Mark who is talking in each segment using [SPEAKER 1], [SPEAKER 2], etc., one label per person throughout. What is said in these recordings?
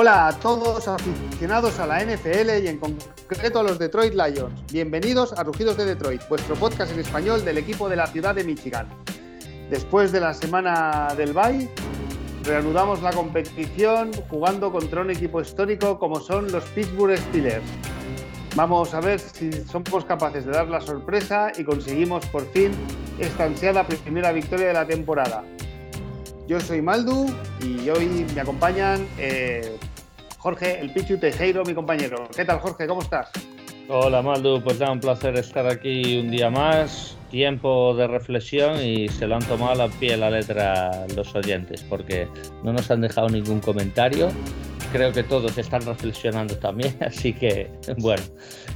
[SPEAKER 1] Hola a todos aficionados a la NFL y en concreto a los Detroit Lions. Bienvenidos a Rugidos de Detroit, vuestro podcast en español del equipo de la ciudad de Michigan. Después de la semana del bye, reanudamos la competición jugando contra un equipo histórico como son los Pittsburgh Steelers. Vamos a ver si somos capaces de dar la sorpresa y conseguimos por fin esta ansiada primera victoria de la temporada. Yo soy Maldu y hoy me acompañan eh, Jorge, el Pichu Tejero, mi compañero. ¿Qué tal, Jorge? ¿Cómo estás?
[SPEAKER 2] Hola, Maldu. Pues da un placer estar aquí un día más. Tiempo de reflexión y se lo han tomado a pie la letra los oyentes porque no nos han dejado ningún comentario creo que todos están reflexionando también, así que bueno,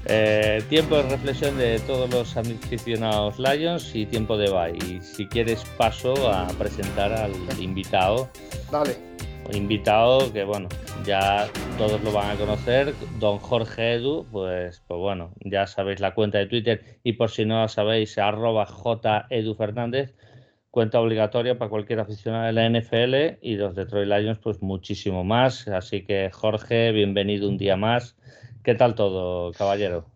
[SPEAKER 2] eh, tiempo de reflexión de todos los aficionados Lions y tiempo de bye. Y si quieres paso a presentar al invitado.
[SPEAKER 1] Dale.
[SPEAKER 2] Invitado que bueno, ya todos lo van a conocer, don Jorge Edu, pues, pues bueno, ya sabéis la cuenta de Twitter y por si no la sabéis, arroba J Edu Fernández cuenta obligatoria para cualquier aficionado de la NFL y los Detroit Lions pues muchísimo más. Así que Jorge, bienvenido un día más. ¿Qué tal todo, caballero?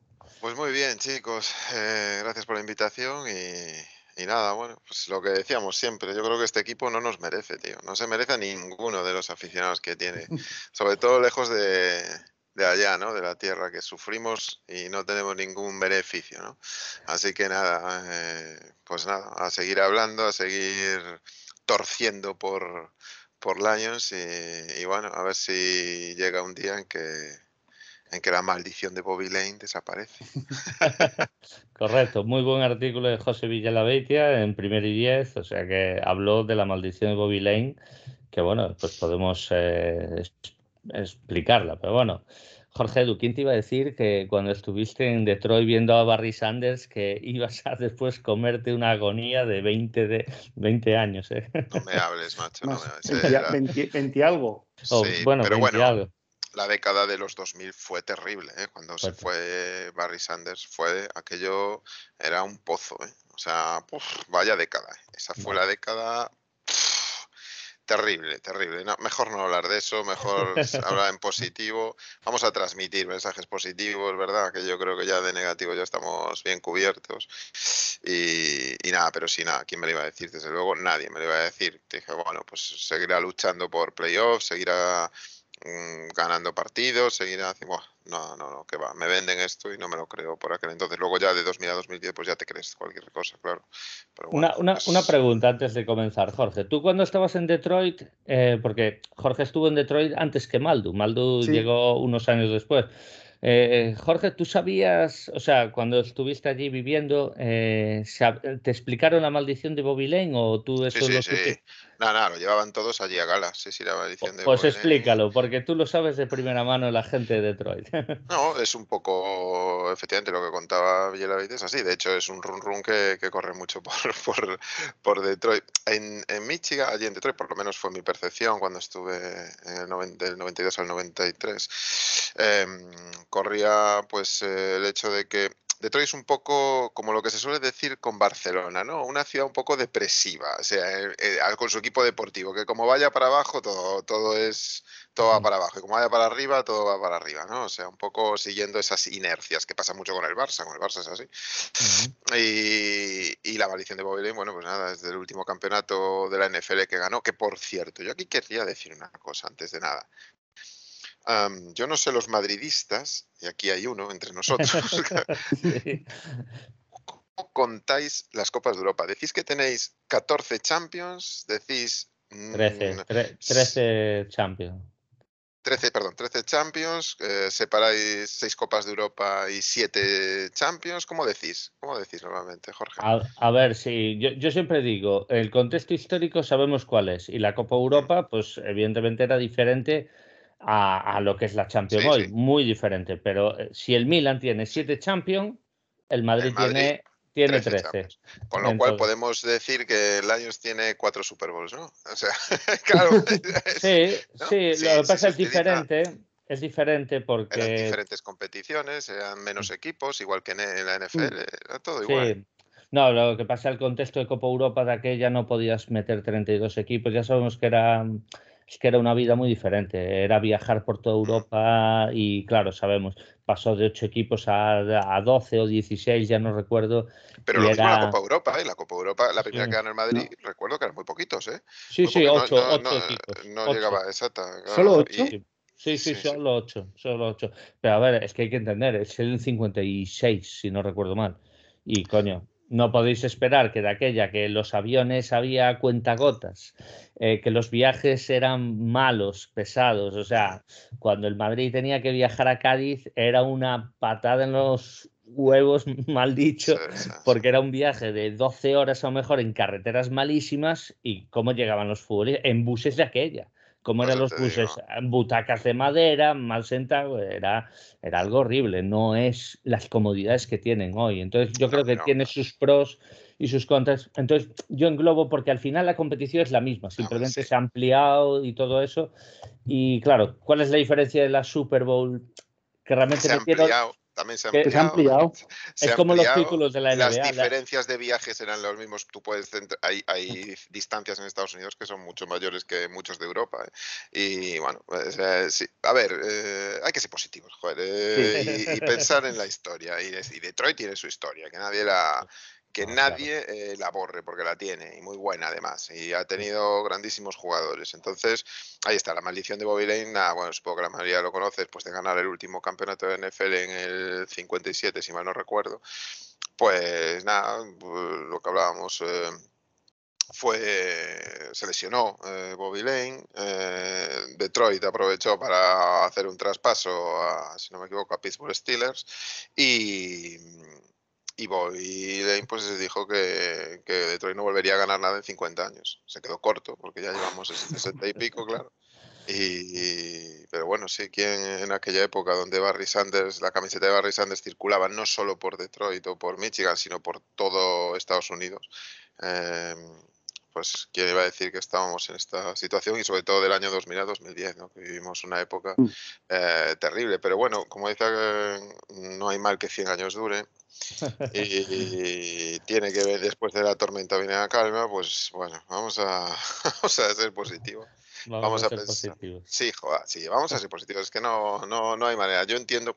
[SPEAKER 3] Pues muy bien, chicos. Eh, gracias por la invitación y, y, nada, bueno, pues lo que decíamos siempre, yo creo que este equipo no nos merece, tío. No se merece a ninguno de los aficionados que tiene. Sobre todo lejos de, de allá, ¿no? De la tierra que sufrimos y no tenemos ningún beneficio, ¿no? Así que nada, eh, pues nada, a seguir hablando, a seguir torciendo por, por Lions y, bueno, a ver si llega un día en que, en que la maldición de Bobby Lane desaparece.
[SPEAKER 2] Correcto, muy buen artículo de José Villalabeitia en Primer y Diez, o sea que habló de la maldición de Bobby Lane, que bueno, pues podemos eh, explicarla, pero bueno. Jorge Edu, ¿quién te iba a decir que cuando estuviste en Detroit viendo a Barry Sanders que ibas a después comerte una agonía de 20, de 20 años?
[SPEAKER 3] ¿eh? No me hables, macho. No
[SPEAKER 1] me 20, algo.
[SPEAKER 2] Oh, bueno, pero bueno,
[SPEAKER 3] la década de los 2000 fue terrible. ¿eh? Cuando se fue Barry Sanders, fue aquello, era un pozo. ¿eh? O sea, vaya década. ¿eh? Esa fue la década Terrible, terrible. mejor no hablar de eso, mejor hablar en positivo. Vamos a transmitir mensajes positivos, ¿verdad? Que yo creo que ya de negativo ya estamos bien cubiertos. Y, nada, pero sí, nada, ¿quién me lo iba a decir? Desde luego, nadie me lo iba a decir. Dije, bueno, pues seguirá luchando por playoffs, seguirá Mm, ganando partidos, seguir haciendo... no, no, no, que va, me venden esto y no me lo creo por aquel entonces. Luego ya de 2000 a 2010 pues ya te crees cualquier cosa, claro.
[SPEAKER 2] una, una, pues una, pregunta antes de comenzar, Jorge. Tú cuando estabas en Detroit, eh, porque Jorge estuvo en Detroit antes que Maldu, Maldu llegó unos años después. Eh, Jorge, ¿tú sabías, o sea, cuando estuviste allí viviendo, eh, ¿te explicaron la maldición de Bobby Lane o tú eso
[SPEAKER 3] sí, sí, sí. No, no, lo llevaban todos allí a gala, sí, sí, la maldición de
[SPEAKER 2] Pues explícalo, porque tú lo sabes de primera mano la gente de Detroit.
[SPEAKER 3] no, es un poco, efectivamente, lo que contaba Villalobos es así. De hecho, es un run run que, corre mucho por, por, por Detroit. En, en, Michigan, allí en Detroit, por lo menos fue mi percepción cuando estuve en el del 92 al 93, em, corría pues el hecho de que Detroit es un poco como lo que se suele decir con Barcelona, ¿no? Una ciudad un poco depresiva, o sea, eh, eh, con su equipo deportivo, que como vaya para abajo, todo, todo es, todo va para abajo, y como vaya para arriba, todo va para arriba, ¿no? O sea, un poco siguiendo esas inercias que pasa mucho con el Barça, con el Barça es así. y, la maldición de Bobby bueno, pues nada, desde el último campeonato de la NFL que ganó, que por cierto, yo aquí quería decir una cosa antes de nada yo no sé los madridistas, y aquí hay uno entre nosotros, ¿cómo contáis las Copas de Europa? Decís que tenéis 14 Champions, decís...
[SPEAKER 2] 13, 13 Champions.
[SPEAKER 3] 13, perdón, 13 Champions, eh, separáis 6 Copas de Europa y 7 Champions, ¿cómo decís? ¿Cómo decís normalmente, Jorge?
[SPEAKER 2] A, ver, sí, yo, yo, siempre digo, el contexto histórico sabemos cuál es, y la Copa Europa, pues evidentemente era diferente a, lo que es la Champions hoy. Muy diferente. Pero eh, si el Milan tiene siete Champions, el Madrid, tiene, tiene 13.
[SPEAKER 3] Con lo cual podemos decir que el Lions tiene cuatro Super Bowls, ¿no? O sea, claro.
[SPEAKER 2] sí, sí, lo que pasa es diferente. Es diferente porque. Eran
[SPEAKER 3] diferentes competiciones, eran menos equipos, igual que en la NFL, mm. era todo igual.
[SPEAKER 2] No, lo que pasa el contexto de Copa Europa de aquella no podías meter 32 equipos, ya sabemos que era es que era una vida muy diferente. Era viajar por toda Europa y, claro, sabemos, pasó de 8 equipos a, a 12 o 16, ya no recuerdo.
[SPEAKER 3] Pero lo mismo la Copa Europa, ¿eh? La Copa Europa, la primera que ganó el Madrid, recuerdo que eran muy poquitos, ¿eh?
[SPEAKER 2] Sí, sí, 8 equipos.
[SPEAKER 3] No llegaba, exacta.
[SPEAKER 1] ¿Solo 8?
[SPEAKER 2] Sí, sí, solo 8, solo 8. Pero a ver, es que hay que entender, es el 56, si no recuerdo mal. Y coño, no podéis esperar que de aquella que los aviones había cuentagotas, eh, que los viajes eran malos, pesados, o sea, cuando el Madrid tenía que viajar a Cádiz era una patada en los huevos, mal dicho, porque era un viaje de 12 horas o mejor en carreteras malísimas y cómo llegaban los futbolistas en buses de aquella como eran los buses, butacas de madera, mal sentado, era, era algo horrible, no es las comodidades que tienen hoy. Entonces yo creo que tiene sus pros y sus contras. Entonces yo englobo porque al final la competición es la misma, simplemente se ha ampliado y todo eso. Y claro, ¿cuál es la diferencia de la Super Bowl? Que realmente
[SPEAKER 3] se también se, han
[SPEAKER 1] ampliado.
[SPEAKER 2] es como los títulos de la NBA.
[SPEAKER 3] Las diferencias de viajes eran los mismos. Tú puedes hay, hay distancias en Estados Unidos que son mucho mayores que muchos de Europa. ¿eh? Y bueno, pues, eh, sí. a ver, eh, hay que ser positivos, joder, y, pensar en la historia. Y, y Detroit tiene su historia, que nadie la que nadie eh, la borre porque la tiene y muy buena además y ha tenido grandísimos jugadores. Entonces, ahí está, la maldición de Bobby Lane, bueno, supongo que la mayoría lo conoces, pues de ganar el último campeonato de NFL en el 57, si mal no recuerdo. Pues nada, lo que hablábamos... Eh, fue se lesionó eh, Bobby Lane. Detroit aprovechó para hacer un traspaso, a, si no me equivoco, a Pittsburgh Steelers y, y Lane pues dijo que, que, Detroit no volvería a ganar nada en 50 años. Se quedó corto porque ya llevamos 60 y pico, claro. Y, pero bueno, sí, quien en aquella época donde Barry Sanders, la camiseta de Barry Sanders circulaba no solo por Detroit o por Michigan, sino por todo Estados Unidos, em, pues quién iba a decir que estábamos en esta situación y sobre todo del año 2000 a 2010, ¿no? que vivimos una época mm. eh, terrible. Pero bueno, como dice, no hay mal que 100 años dure y tiene que ver después de la tormenta viene la calma, pues bueno, vamos a, vamos a ser positivos. Vamos, a, ser positivos. Sí, joder, sí, vamos a ser positivos. Es que no, no, no hay manera. Yo entiendo,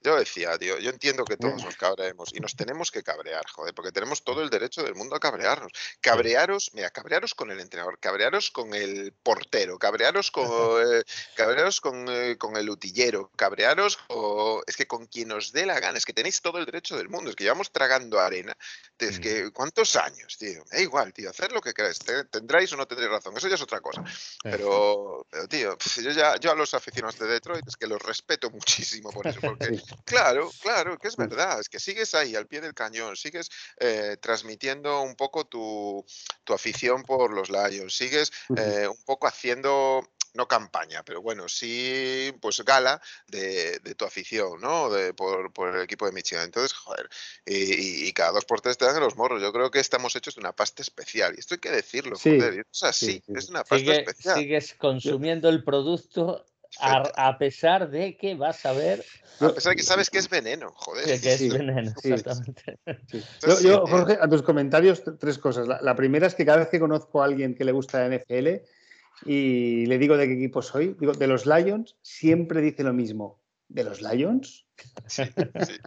[SPEAKER 3] yo decía, tío, yo entiendo que todos nos cabreemos y nos tenemos que cabrear, joder, porque tenemos todo el derecho del mundo a cabrearnos. Cabrearos, mira, cabrearos con el entrenador, cabrearos con el portero, cabrearos con, eh, cabrearos con, eh, con, el utillero, cabrearos con, es que con quien os dé la gana, es que tenéis todo el derecho del mundo, es que llevamos tragando arena. Es que, ¿cuántos años, tío? Da igual, tío, hacer lo que queráis, tendráis o no tendréis razón, eso ya es otra cosa. Pero, pero tío, yo ya yo a los aficionados de Detroit es que los respeto muchísimo por eso, porque Claro, claro, que es verdad, es que sigues ahí al pie del cañón, sigues eh, transmitiendo un poco tu, afición por los Lions, sigues eh, un poco haciendo no campaña, pero bueno, sí, pues gala de, tu afición, ¿no? De, por, el equipo de Michigan. Entonces, joder, y, cada dos por tres te dan los morros. Yo creo que estamos hechos de una pasta especial. Y esto hay que decirlo, joder. Es así, es una pasta especial.
[SPEAKER 2] Sigues consumiendo el producto a, pesar de que vas a ver.
[SPEAKER 3] A pesar de que sabes que es veneno, joder.
[SPEAKER 2] Que, es veneno, exactamente.
[SPEAKER 1] Yo, Jorge, a tus comentarios, tres cosas. La, primera es que cada vez que conozco a alguien que le gusta la NFL y le digo de qué equipo soy, digo, de los Lions, siempre dice lo mismo. ¿De los Lions?
[SPEAKER 3] Sí,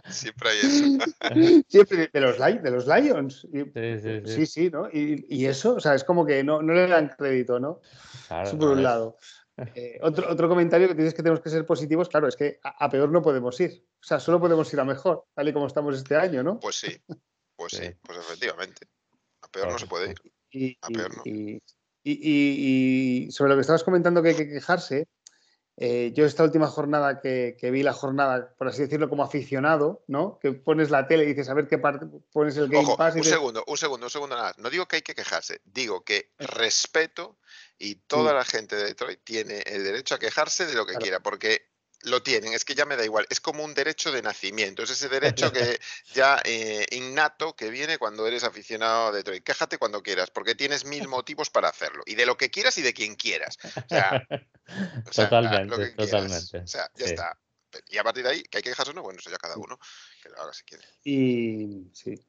[SPEAKER 3] siempre hay eso.
[SPEAKER 1] Siempre de los, de los Lions. sí, sí, ¿no? Y, eso, o sea, es como que no, no le dan crédito, ¿no? eso por un lado. Eh, otro, otro comentario que tienes que tenemos que ser positivos, claro, es que a, peor no podemos ir. O sea, solo podemos ir a mejor, tal y como estamos este año, ¿no?
[SPEAKER 3] Pues sí, pues sí, pues efectivamente. A peor no se puede ir.
[SPEAKER 1] Y, a peor no. Y, sobre lo que estabas comentando que hay que quejarse, eh, yo esta última jornada que, vi la jornada, por así decirlo, como aficionado, ¿no? Que pones la tele y dices, a ver qué parte pones el Game Pass.
[SPEAKER 3] un segundo, un segundo, un segundo nada. No digo que hay que quejarse, digo que respeto y toda la gente de Detroit tiene el derecho a quejarse de lo que quiera, porque lo tienen, es que ya me da igual, es como un derecho de nacimiento, es ese derecho que ya eh, innato que viene cuando eres aficionado a Detroit. Quéjate cuando quieras, porque tienes mil motivos para hacerlo, y de lo que quieras y de quien quieras.
[SPEAKER 2] totalmente, totalmente.
[SPEAKER 3] O sea, ya está. Y a partir de ahí, que hay que quejarse o no, bueno, eso ya cada uno que lo haga si quiere.
[SPEAKER 1] Y sí.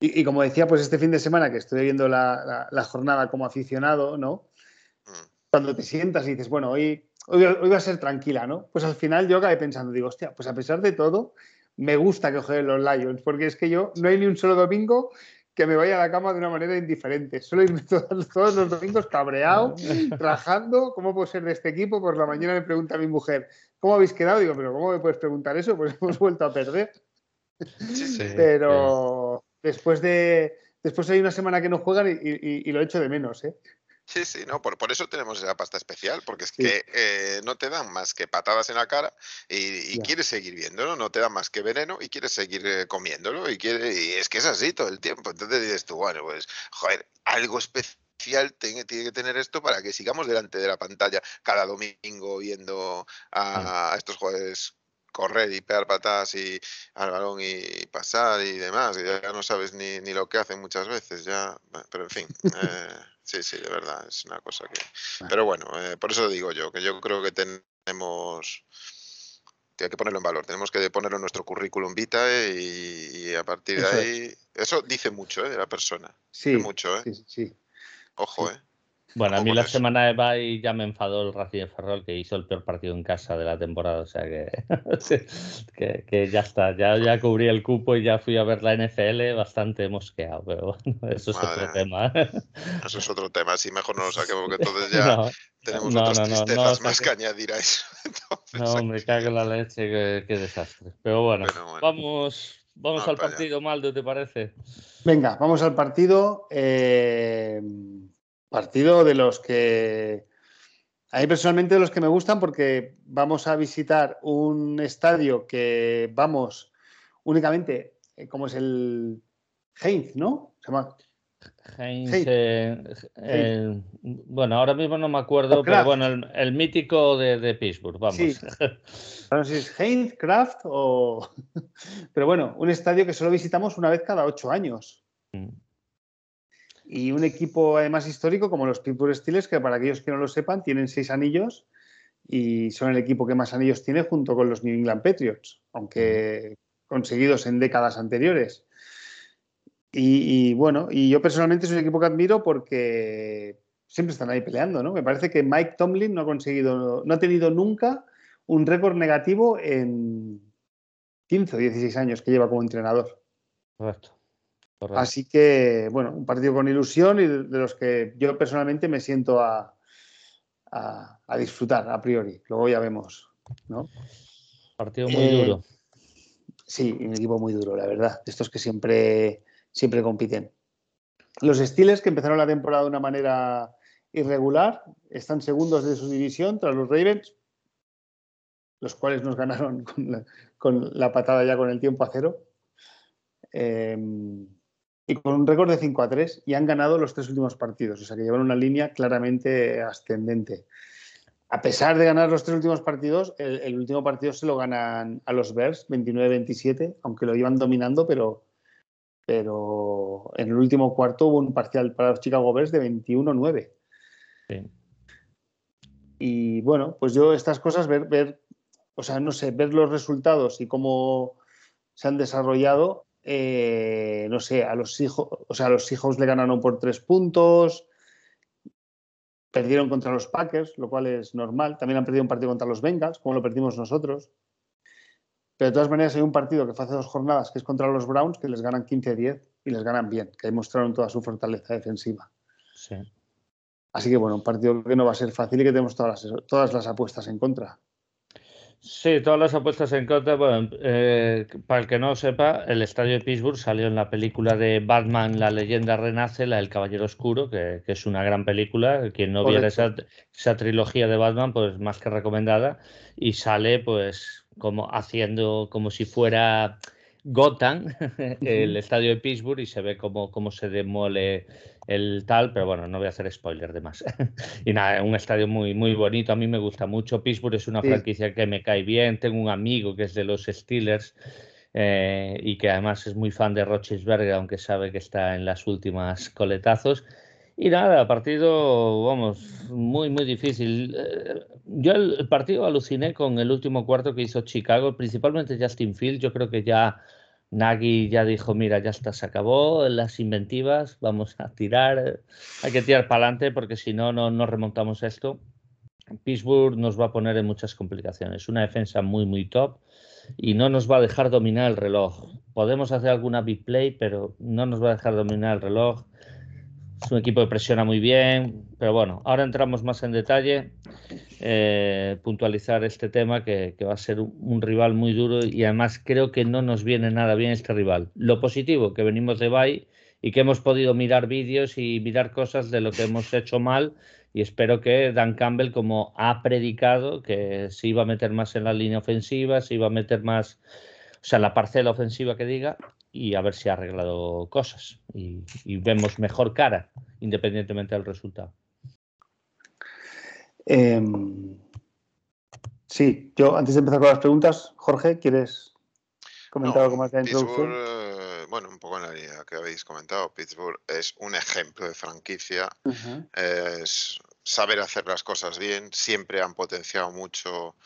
[SPEAKER 1] Y, como decía, pues este fin de semana que estoy viendo la, la jornada como aficionado, ¿no? Cuando te sientas y dices, bueno, hoy, hoy, va a ser tranquila, ¿no? Pues al final yo acabé pensando, digo, hostia, pues a pesar de todo, me gusta que jueguen los Lions, porque es que yo no hay ni un solo domingo que me vaya a la cama de una manera indiferente. Suelo irme todos, todos los domingos cabreado, rajando. ¿Cómo puedo ser de este equipo? Por la mañana me pregunta mi mujer, ¿cómo habéis quedado? Digo, pero ¿cómo me puedes preguntar eso? Pues hemos vuelto a perder. pero después de. Después hay una semana que no juegan y, lo echo de menos, ¿eh?
[SPEAKER 3] Sí, sí, no, por, por eso tenemos esa pasta especial, porque es que eh, no te dan más que patadas en la cara y, quieres seguir viéndolo, no te dan más que veneno y quieres seguir eh, comiéndolo y, quiere, y es que es así todo el tiempo. Entonces dices tú, bueno, pues, joder, algo especial tiene, tiene, que tener esto para que sigamos delante de la pantalla cada domingo viendo a, estos jugadores correr y pegar patadas y al balón y pasar y demás, y ya no sabes ni, ni lo que hacen muchas veces, ya, pero en fin. Eh, Sí, sí, de verdad, es una cosa que... Pero bueno, eh, por eso digo yo, que yo creo que tenemos... Hay que ponerlo en valor, tenemos que ponerlo en nuestro currículum vitae y, a partir de ahí... Eso dice mucho ¿eh? de la persona.
[SPEAKER 1] Sí,
[SPEAKER 3] mucho, ¿eh?
[SPEAKER 1] sí, sí.
[SPEAKER 3] Ojo, ¿eh?
[SPEAKER 2] Bueno, a mí la semana de bye ya me enfadó el Racing de Ferrol que hizo el peor partido en casa de la temporada, o sea que, que, ya está, ya, ya cubrí el cupo y ya fui a ver la NFL bastante mosqueado, pero bueno, eso es otro tema.
[SPEAKER 3] Eso es otro tema, sí, mejor no lo saquemos, porque entonces ya tenemos otras tristezas más que añadir a eso.
[SPEAKER 2] no, me cago en la leche, qué, desastre. Pero bueno, vamos, vamos al partido, Maldo, ¿te parece?
[SPEAKER 1] Venga, vamos al partido. Eh... Partido de los que a mí personalmente de los que me gustan porque vamos a visitar un estadio que vamos únicamente, eh, como es el Heinz, ¿no? Se llama
[SPEAKER 2] Heinz, eh, bueno, ahora mismo no me acuerdo, pero bueno, el, mítico de, Pittsburgh, vamos. Sí.
[SPEAKER 1] No sé si es Heinz, Kraft o... Pero bueno, un estadio que solo visitamos una vez cada ocho años. Y un equipo además histórico como los Pittsburgh Steelers, que para aquellos que no lo sepan, tienen seis anillos y son el equipo que más anillos tiene junto con los New England Patriots, aunque conseguidos en décadas anteriores. Y, bueno, y yo personalmente es un equipo que admiro porque siempre están ahí peleando, ¿no? Me parece que Mike Tomlin no ha conseguido, no ha tenido nunca un récord negativo en 15 o 16 años que lleva como entrenador.
[SPEAKER 2] Correcto.
[SPEAKER 1] Así que, bueno, un partido con ilusión y de los que yo personalmente me siento a, a, disfrutar a priori. Luego ya vemos, ¿no?
[SPEAKER 2] Partido muy eh, duro.
[SPEAKER 1] Sí, un equipo muy duro, la verdad. De estos que siempre, siempre compiten. Los Steelers, que empezaron la temporada de una manera irregular, están segundos de su división tras los Ravens, los cuales nos ganaron con la, patada ya con el tiempo a cero. Eh, y con un récord de 5 a 3 y han ganado los tres últimos partidos, o sea que llevan una línea claramente ascendente. A pesar de ganar los tres últimos partidos, el, último partido se lo ganan a los Bears 29-27, aunque lo iban dominando, pero, pero en el último cuarto hubo un parcial para los Chicago Bears de 21-9. Y bueno, pues yo estas cosas, ver, ver, o sea, no sé, ver los resultados y cómo se han desarrollado, eh, no sé, a los hijos, o sea, los hijos le ganaron por tres puntos, perdieron contra los Packers, lo cual es normal. También han perdido un partido contra los Bengals, como lo perdimos nosotros. Pero de todas maneras hay un partido que fue hace dos jornadas, que es contra los Browns, que les ganan 15-10 y les ganan bien, que demostraron toda su fortaleza defensiva. Así que bueno, un partido que no va a ser fácil y que tenemos todas todas las apuestas en contra.
[SPEAKER 2] Sí, todas las apuestas en contra. Bueno, eh, para el que no lo sepa, el estadio de Pittsburgh salió en la película de Batman, La leyenda renace, la del Caballero Oscuro, que, es una gran película. Quien no viera esa, esa, trilogía de Batman, pues más que recomendada. Y sale, pues, como haciendo como si fuera Gotham, el estadio de Pittsburgh, y se ve cómo, cómo se demole el tal, pero bueno, no voy a hacer spoiler de más. y nada, un estadio muy, muy bonito, a mí me gusta mucho. Pittsburgh es una franquicia que me cae bien, tengo un amigo que es de los Steelers. Eh, y que además es muy fan de Rochesberger, aunque sabe que está en las últimas coletazos. Y nada, partido, vamos, muy, muy difícil. Eh, yo el, partido aluciné con el último cuarto que hizo Chicago, principalmente Justin Field. Yo creo que ya Nagy ya dijo, mira, ya está, se acabó las inventivas, vamos a tirar, hay que tirar para adelante porque si no, no remontamos esto. Pittsburgh nos va a poner en muchas complicaciones. Una defensa muy, muy top y no nos va a dejar dominar el reloj. Podemos hacer alguna big play, pero no nos va a dejar dominar el reloj. Es un equipo que presiona muy bien, pero bueno, ahora entramos más en detalle, eh, puntualizar este tema que, va a ser un, rival muy duro y además creo que no nos viene nada bien este rival. Lo positivo, que venimos de Bay y que hemos podido mirar vídeos y mirar cosas de lo que hemos hecho mal y espero que Dan Campbell, como ha predicado, que se iba a meter más en la línea ofensiva, se iba a meter más, o sea, la parcela ofensiva que diga, y a ver si ha arreglado cosas y, vemos mejor cara, independientemente del resultado.
[SPEAKER 1] Em, sí, yo antes de empezar con las preguntas, Jorge, ¿quieres comentar algo más de la introducción?
[SPEAKER 3] Eh, bueno, un poco en la línea que habéis comentado, Pittsburgh es un ejemplo de franquicia, es saber hacer las cosas bien, siempre han potenciado mucho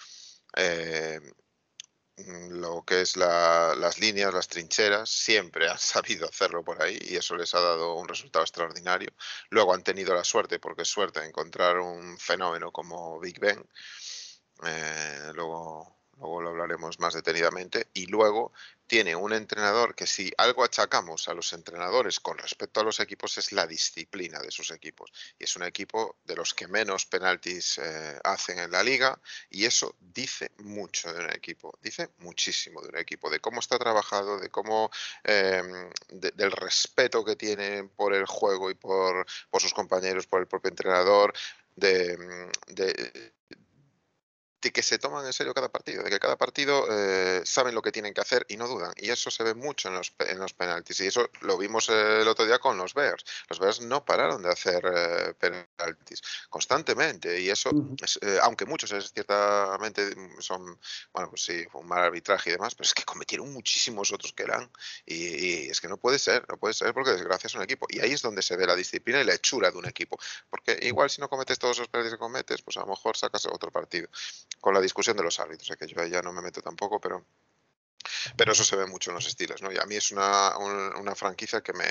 [SPEAKER 3] eh, lo que es las líneas, las trincheras, siempre han sabido hacerlo por ahí y eso les ha dado un resultado extraordinario. Luego han tenido la suerte, porque es suerte, encontrar un fenómeno como Big Ben. Eh, luego luego lo hablaremos más detenidamente, y luego tiene un entrenador que si algo achacamos a los entrenadores con respecto a los equipos es la disciplina de sus equipos. Y es un equipo de los que menos penaltis eh, hacen en la liga y eso dice mucho de un equipo, dice muchísimo de un equipo, de cómo está trabajado, de cómo, em, del respeto que tiene por el juego y por, por sus compañeros, por el propio entrenador, de, de, de que se toman en serio cada partido, de que cada partido eh, saben lo que tienen que hacer y no dudan. Y eso se ve mucho en los, en los penaltis. Y eso lo vimos el otro día con los Bears. Los Bears no pararon de hacer eh, penaltis constantemente. Y eso, eh, aunque muchos es, ciertamente son, bueno, pues sí, fue un mal arbitraje y demás, pero es que cometieron muchísimos otros que eran. Y, es que no puede ser, no puede ser porque desgracia es un equipo. Y ahí es donde se ve la disciplina y la hechura de un equipo. Porque igual si no cometes todos los penaltis que cometes, pues a lo mejor sacas otro partido con la discusión de los árbitros, que yo ya no me meto tampoco, pero pero eso se ve mucho en los estilos, ¿no? Y a mí es una, una franquicia que me,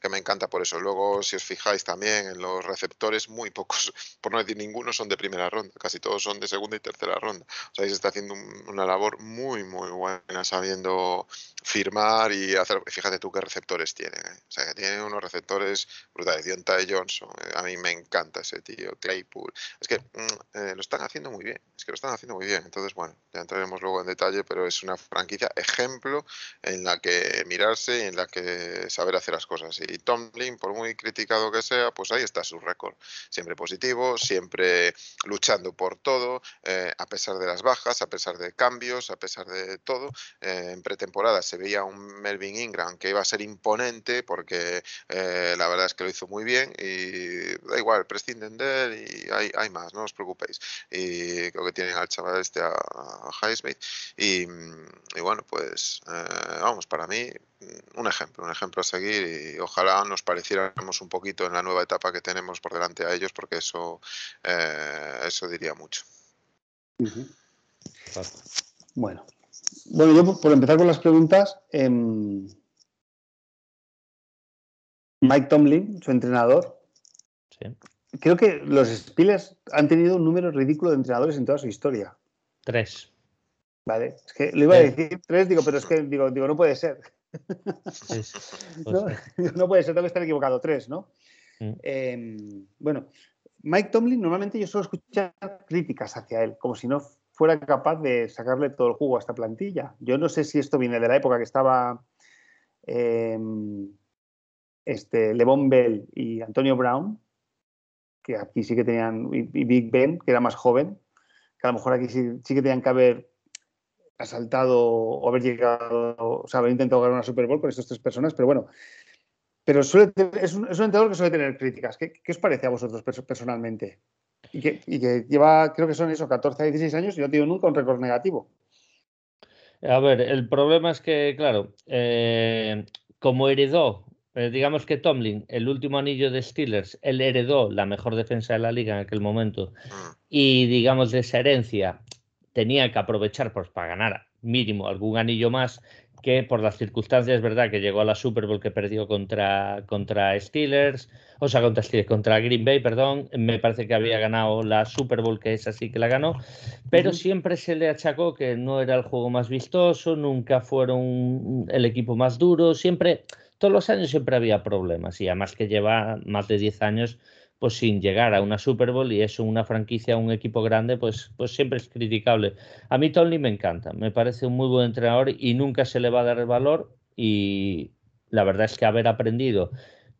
[SPEAKER 3] que me, encanta por eso. Luego, si os fijáis también en los receptores, muy pocos, por no decir ninguno, son de primera ronda. Casi todos son de segunda y tercera ronda. O sea, se está haciendo una labor muy, muy buena, sabiendo firmar y hacer. Fíjate tú qué receptores tiene. ¿eh? O sea, que tiene unos receptores brutales. Diontae Johnson, eh, a mí me encanta ese tío. Claypool. Es que mm, eh, lo están haciendo muy bien. Es que lo están haciendo muy bien. Entonces, bueno, ya entraremos luego en detalle, pero es una franquicia ejemplo en la que mirarse y en la que saber hacer las cosas. Y Tomlin, por muy criticado que sea, pues ahí está su récord. Siempre positivo, siempre luchando por todo, eh, a pesar de las bajas, a pesar de cambios, a pesar de todo. Eh, en pretemporada se veía un Melvin Ingram que iba a ser imponente porque eh, la verdad es que lo hizo muy bien y da igual, prescinden de él y hay, hay más, no os preocupéis. Y creo que tienen al chaval este, a, a Highsmith. Y, y bueno, pues eh, vamos, para mí un ejemplo, un ejemplo a seguir y ojalá nos pareciéramos un poquito en la nueva etapa que tenemos por delante a ellos porque eso, eh, eso diría mucho.
[SPEAKER 1] Bueno, bueno, yo por empezar con las preguntas, em, Mike Tomlin, su entrenador, creo que los Spiles han tenido un número ridículo de entrenadores en toda su historia.
[SPEAKER 2] Tres.
[SPEAKER 1] Vale, es que le iba a decir tres, digo, pero es que digo, digo no puede ser. no, puede ser, tengo que estar equivocado, tres, ¿no? Mm. Em, bueno, Mike Tomlin, normalmente yo suelo escuchar críticas hacia él, como si no fuera capaz de sacarle todo el jugo a esta plantilla. Yo no sé si esto viene de la época que estaba em, este, Levon Bell y Antonio Brown, que aquí sí que tenían, y, Big Ben, que era más joven, que a lo mejor aquí sí, sí que tenían que haber asaltado o haber llegado, o sea, haber intentado ganar una Super Bowl con estas tres personas, pero bueno. Pero suele es, un, es, un, entrenador que suele tener críticas. ¿Qué, os parece a vosotros personalmente? Y que, y que, lleva, creo que son eso, 14 a 16 años y no tiene nunca un récord negativo.
[SPEAKER 2] A ver, el problema es que, claro, eh, como heredó, eh, digamos que Tomlin, el último anillo de Steelers, él heredó la mejor defensa de la liga en aquel momento. Mm. Y digamos de esa herencia tenía que aprovechar pues, para ganar mínimo algún anillo más que por las circunstancias es verdad que llegó a la Super Bowl que perdió contra, contra Steelers, o sea, contra, contra Green Bay, perdón, me parece que había ganado la Super Bowl, que es así que la ganó, pero siempre se le achacó que no era el juego más vistoso, nunca fueron el equipo más duro, siempre, todos los años siempre había problemas y además que lleva más de 10 años pues sin llegar a una Super Bowl y eso una franquicia, un equipo grande, pues, pues siempre es criticable. A mí Tony me encanta, me parece un muy buen entrenador y nunca se le va a dar el valor y la verdad es que haber aprendido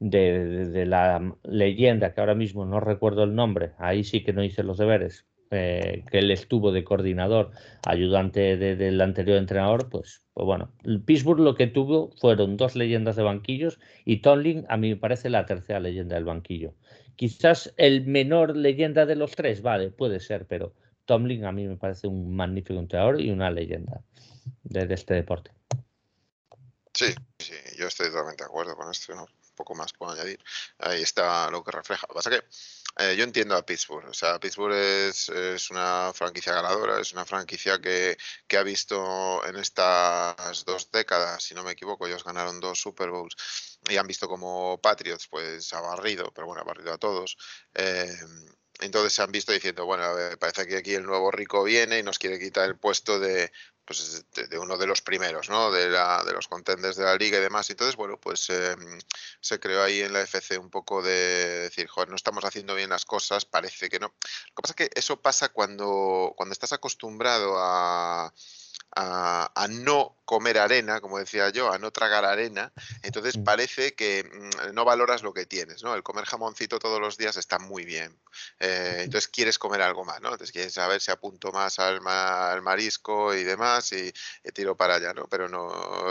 [SPEAKER 2] de, la leyenda, que ahora mismo no recuerdo el nombre, ahí sí que no hice los deberes, eh, que él estuvo de coordinador, ayudante del anterior entrenador, pues, pues bueno, el Pittsburgh lo que tuvo fueron dos leyendas de banquillos y Tomlin a mí me parece la tercera leyenda del banquillo. Quizás el menor leyenda de los tres, vale, puede ser, pero Tomlin a mí me parece un magnífico entrenador y una leyenda de, este deporte.
[SPEAKER 3] Sí, sí, yo estoy totalmente de acuerdo con esto, un poco más puedo añadir. Ahí está lo que refleja. Pasa que eh, yo entiendo a Pittsburgh. O sea, Pittsburgh es, es una franquicia ganadora, es una franquicia que, que, ha visto en estas dos décadas, si no me equivoco, ellos ganaron dos Super Bowls y han visto como Patriots pues ha barrido, pero bueno, ha barrido a todos. Eh, entonces se han visto diciendo, bueno, parece que aquí el nuevo rico viene y nos quiere quitar el puesto de, pues, de, uno de los primeros, ¿no? De, la, de los contenders de la liga y demás. Entonces, bueno, pues em, se creó ahí en la FC un poco de decir, joder, no estamos haciendo bien las cosas, parece que no. Lo que pasa es que eso pasa cuando, cuando estás acostumbrado a a, no comer arena, como decía yo, a no tragar arena, entonces mm. parece que mm, no valoras lo que tienes, ¿no? El comer jamoncito todos los días está muy bien. Eh, entonces quieres comer algo más, ¿no? Entonces quieres saber si apunto más al, marisco y demás y, tiro para allá, ¿no? Pero no,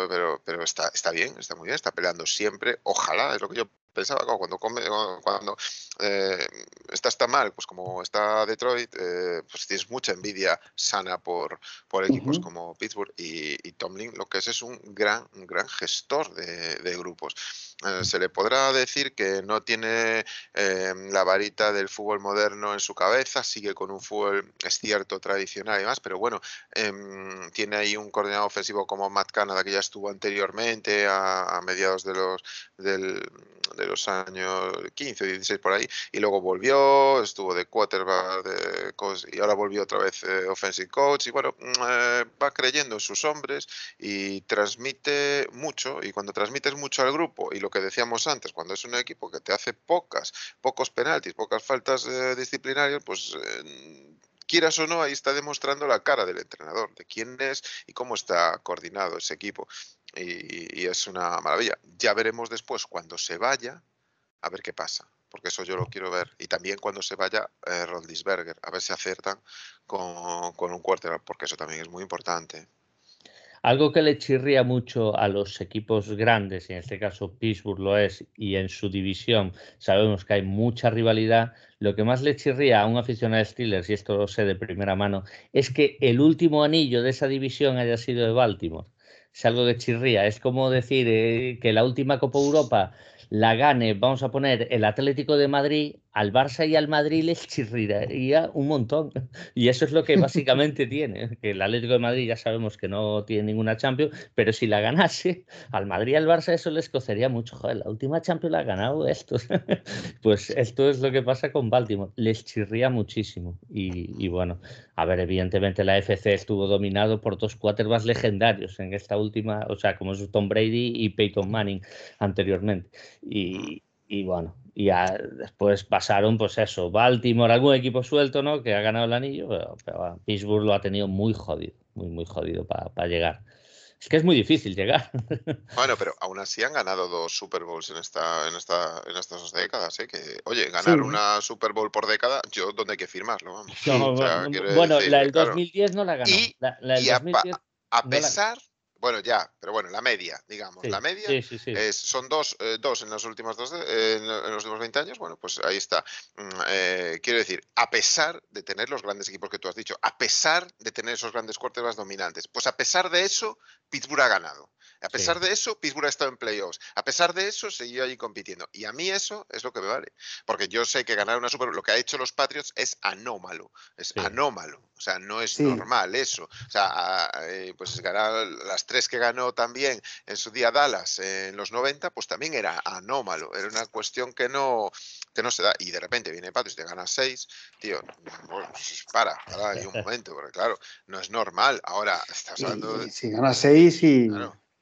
[SPEAKER 3] pero, pero está, está bien, está muy bien, está peleando siempre. Ojalá, es lo que yo pensaba, cuando come, cuando eh, estás tan mal, pues como está Detroit, eh, pues tienes mucha envidia sana por, por equipos como Pittsburgh y, Tomlin lo que es es un gran, un gran gestor de, grupos. Eh, se le podrá decir que no tiene la varita del fútbol moderno en su cabeza, sigue con un fútbol, es cierto, tradicional y demás, pero bueno, em, tiene ahí un coordinador ofensivo como Matt Canada que ya estuvo anteriormente a, mediados de los del de los años 15 o 16 por ahí, y luego volvió, estuvo de quarterback de y ahora volvió otra vez eh, offensive coach, y bueno, mm, eh, va creyendo en sus hombres y transmite mucho, y cuando transmites mucho al grupo, y lo que decíamos antes, cuando es un equipo que te hace pocas, pocos penaltis, pocas faltas eh, disciplinarias, pues quieras o no, ahí está demostrando la cara del entrenador, de quién es y cómo está coordinado ese equipo. Y, es una maravilla. Ya veremos después cuando se vaya, a ver qué pasa, porque eso yo lo quiero ver. Y también cuando se vaya eh, a ver si acertan con, con un quarterback, porque eso también es muy importante.
[SPEAKER 2] Algo que le chirría mucho a los equipos grandes, y en este caso Pittsburgh lo es, y en su división sabemos que hay mucha rivalidad, lo que más le chirría a un aficionado de Steelers, y esto lo sé de primera mano, es que el último anillo de esa división haya sido de Baltimore. Es algo que chirría. Es como decir eh, que la última Copa Europa la gane, vamos a poner el Atlético de Madrid al Barça y al Madrid les chirriría un montón. Y eso es lo que básicamente tiene, que el Atlético de Madrid ya sabemos que no tiene ninguna Champions, pero si la ganase al Madrid y al Barça eso les cocería mucho. Joder, la última Champions la ha ganado estos. pues esto es lo que pasa con Baltimore, les chirría muchísimo. Y, bueno, a ver, evidentemente la FC estuvo dominado por dos quarterbacks legendarios en esta última, o sea, como es Tom Brady y Peyton Manning anteriormente. Y, y bueno, y después pasaron, pues eso, Baltimore, algún equipo suelto, ¿no? Que ha ganado el anillo, pero, Pittsburgh lo ha tenido muy jodido, muy, muy jodido para llegar. Es que es muy difícil llegar.
[SPEAKER 3] Bueno, pero aún así han ganado dos Super Bowls en esta, en esta, en estas dos décadas, ¿eh? Que, oye, ganar una Super Bowl por década, yo dónde hay que firmarlo.
[SPEAKER 2] bueno, la del 2010 no la ganó.
[SPEAKER 3] Y,
[SPEAKER 2] la,
[SPEAKER 3] a, pesar, bueno, ya, pero bueno, la media, digamos. la media son dos, eh, dos en los últimos dos en, los últimos 20 años. Bueno, pues ahí está. Mm, eh, quiero decir, a pesar de tener los grandes equipos que tú has dicho, a pesar de tener esos grandes quarterbacks dominantes, pues a pesar de eso, Pittsburgh ha ganado. A pesar de eso, Pittsburgh ha estado en playoffs. A pesar de eso, seguía ahí compitiendo. Y a mí eso es lo que me vale. Porque yo sé que ganar una Super Bowl, lo que ha hecho los Patriots es anómalo. Es anómalo. O sea, no es normal eso. O sea, eh, pues ganar las tres que ganó también en su día Dallas en los 90, pues también era anómalo. Era una cuestión que no, que no se da. Y de repente viene Patriots y te gana seis. Tío, pues para, para, hay un momento. Porque claro, no es normal. Ahora estás hablando de...
[SPEAKER 1] Si gana seis y...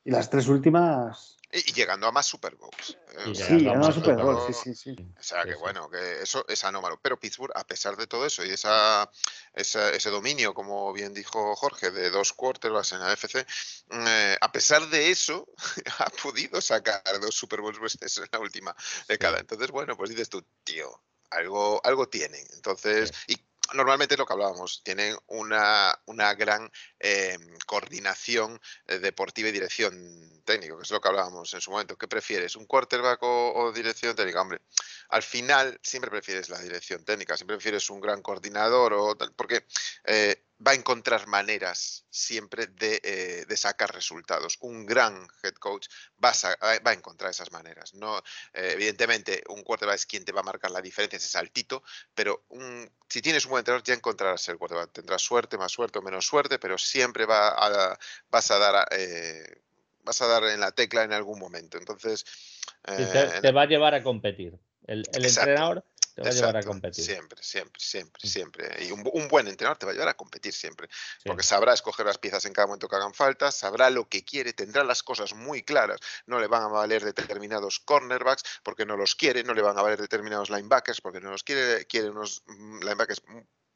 [SPEAKER 1] Y las tres últimas.
[SPEAKER 3] Y, llegando a más Super Bowls.
[SPEAKER 1] Eh, sí, llegando a Super Bowls, sí, sí, sí.
[SPEAKER 3] O sea, que bueno, que eso es anómalo. Pero Pittsburgh, a pesar de todo eso y esa, ese dominio, como bien dijo Jorge, de dos quarterbacks en la FC, eh, a pesar de eso, ha podido sacar dos Super Bowls en la última década. Entonces, bueno, pues dices tú, tío, algo, algo tienen. Entonces, y normalmente es lo que hablábamos, tienen una, una gran em, coordinación eh, deportiva y dirección técnica, que es lo que hablábamos en su momento. ¿Qué prefieres, un quarterback o, dirección técnica? Hombre, al final siempre prefieres la dirección técnica, siempre prefieres un gran coordinador o porque eh, va a encontrar maneras siempre de, eh, sacar resultados. Un gran head coach va a, va a encontrar esas maneras. No, eh, evidentemente, un quarterback es quien te va a marcar la diferencia, ese saltito, pero si tienes un buen entrenador ya encontrarás el quarterback. Tendrás suerte, más suerte o menos suerte, pero siempre va a, vas a dar... vas a dar en la tecla en algún momento. Entonces.
[SPEAKER 2] te, va a llevar a competir. El, entrenador te va a llevar a competir.
[SPEAKER 3] Siempre, siempre, siempre, mm. siempre. Y un, buen entrenador te va a llevar a competir siempre. Porque sabrá escoger las piezas en cada momento que hagan falta, sabrá lo que quiere, tendrá las cosas muy claras. No le van a valer determinados cornerbacks porque no los quiere, no le van a valer determinados linebackers porque no los quiere, quiere unos mm, linebackers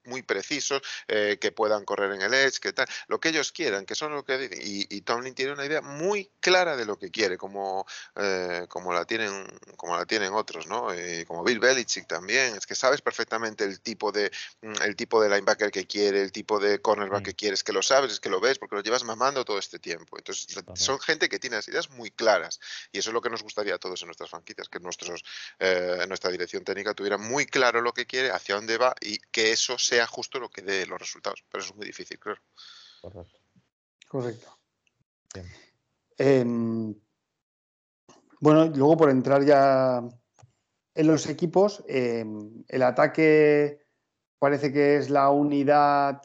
[SPEAKER 3] muy precisos, eh, que puedan correr en el edge, que tal, lo que ellos quieran, que son lo que dicen. Y, Tomlin tiene una idea muy clara de lo que quiere, como, eh, como, la, tienen, como la tienen otros, ¿no? Y como Bill Belichick también, es que sabes perfectamente el tipo de, mm, el tipo de linebacker que quiere, el tipo de cornerback que quieres, que lo sabes, es que lo ves, porque lo llevas mamando todo este tiempo. Entonces, son gente que tiene las ideas muy claras. Y eso es lo que nos gustaría a todos en nuestras franquicias, que nuestros, eh, nuestra dirección técnica tuviera muy claro lo que quiere, hacia dónde va y que eso sea justo lo que dé los resultados. Pero eso es muy difícil, claro.
[SPEAKER 1] Correcto. Correcto. Em, bueno, luego por entrar ya en los equipos, em, el ataque parece que es la unidad,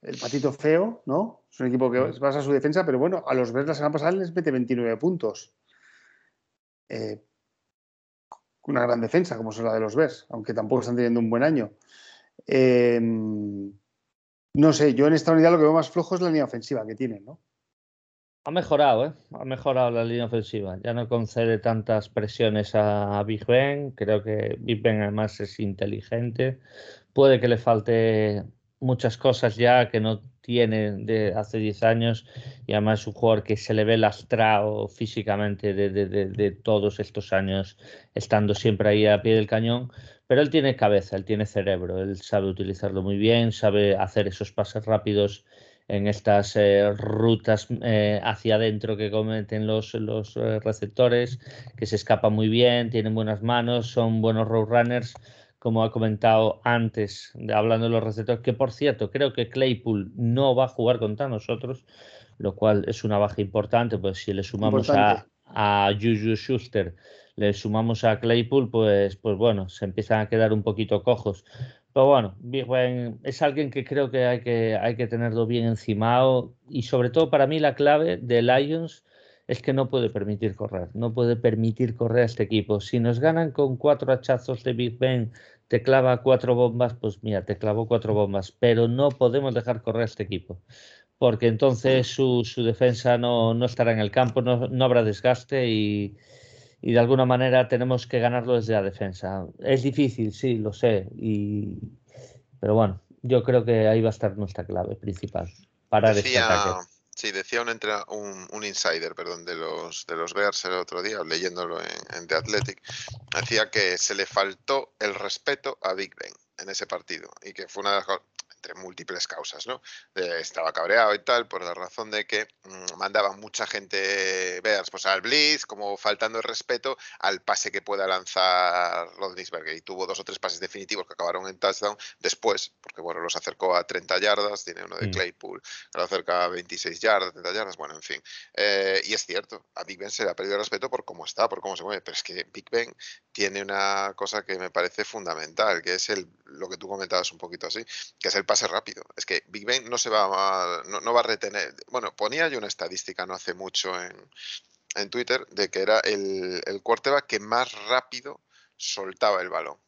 [SPEAKER 1] el patito feo, ¿no? Es un equipo que basa su defensa, pero bueno, a los Bears la semana pasada les mete 29 puntos. Eh, una gran defensa, como es la de los Bears, aunque tampoco están teniendo un buen año. Em, no sé, yo en esta unidad lo que veo más flojo es la línea ofensiva que tienen, ¿no?
[SPEAKER 2] Ha mejorado, ¿eh? Ha mejorado la línea ofensiva. Ya no concede tantas presiones a Big Ben. Creo que Big Ben además es inteligente. Puede que le falte muchas cosas ya que no tiene de hace 10 años y además es un jugador que se le ve lastrado físicamente de, de, todos estos años estando siempre ahí a pie del cañón pero él tiene cabeza, él tiene cerebro, él sabe utilizarlo muy bien, sabe hacer esos pases rápidos en estas eh, rutas eh, hacia adentro que cometen los, los eh, receptores, que se escapa muy bien, tienen buenas manos, son buenos road runners, como ha comentado antes, hablando de los receptores, que por cierto, creo que Claypool no va a jugar contra nosotros, lo cual es una baja importante, pues si le sumamos a, a Juju Schuster le sumamos a Claypool, pues, pues bueno, se empiezan a quedar un poquito cojos. Pero bueno, Big Ben es alguien que creo que hay que, hay que tenerlo bien encimado y sobre todo para mí la clave de Lions es que no puede permitir correr, no puede permitir correr a este equipo. Si nos ganan con cuatro hachazos de Big Ben, te clava cuatro bombas, pues mira, te clavó cuatro bombas, pero no podemos dejar correr a este equipo, porque entonces su, su defensa no, no, estará en el campo, no, no habrá desgaste y, y de alguna manera tenemos que ganarlo desde la defensa. Es difícil, sí, lo sé, y... pero bueno, yo creo que ahí va a estar nuestra clave principal. para este ataque.
[SPEAKER 3] Sí, decía un, un, un, insider perdón, de los, de los Bears el otro día, leyéndolo en, en, The Athletic, decía que se le faltó el respeto a Big Ben en ese partido y que fue una de las entre múltiples causas, ¿no? estaba cabreado y tal, por la razón de que mm, mandaba mucha gente, veas, pues al Blitz, como faltando el respeto al pase que pueda lanzar Rodnisberger. Y tuvo dos o tres pases definitivos que acabaron en touchdown después, porque bueno, los acercó a 30 yardas, tiene uno de mm. Claypool, que lo acerca a 26 yardas, 30 yardas, bueno, en fin. Eh, y es cierto, a Big Ben se le ha perdido el respeto por cómo está, por cómo se mueve, pero es que Big Ben tiene una cosa que me parece fundamental, que es el, lo que tú comentabas un poquito así, que es el pase rápido. Es que Big Ben no se va a, no, va a retener. Bueno, ponía yo una estadística no hace mucho en, Twitter de que era el, el quarterback que más rápido soltaba el balón.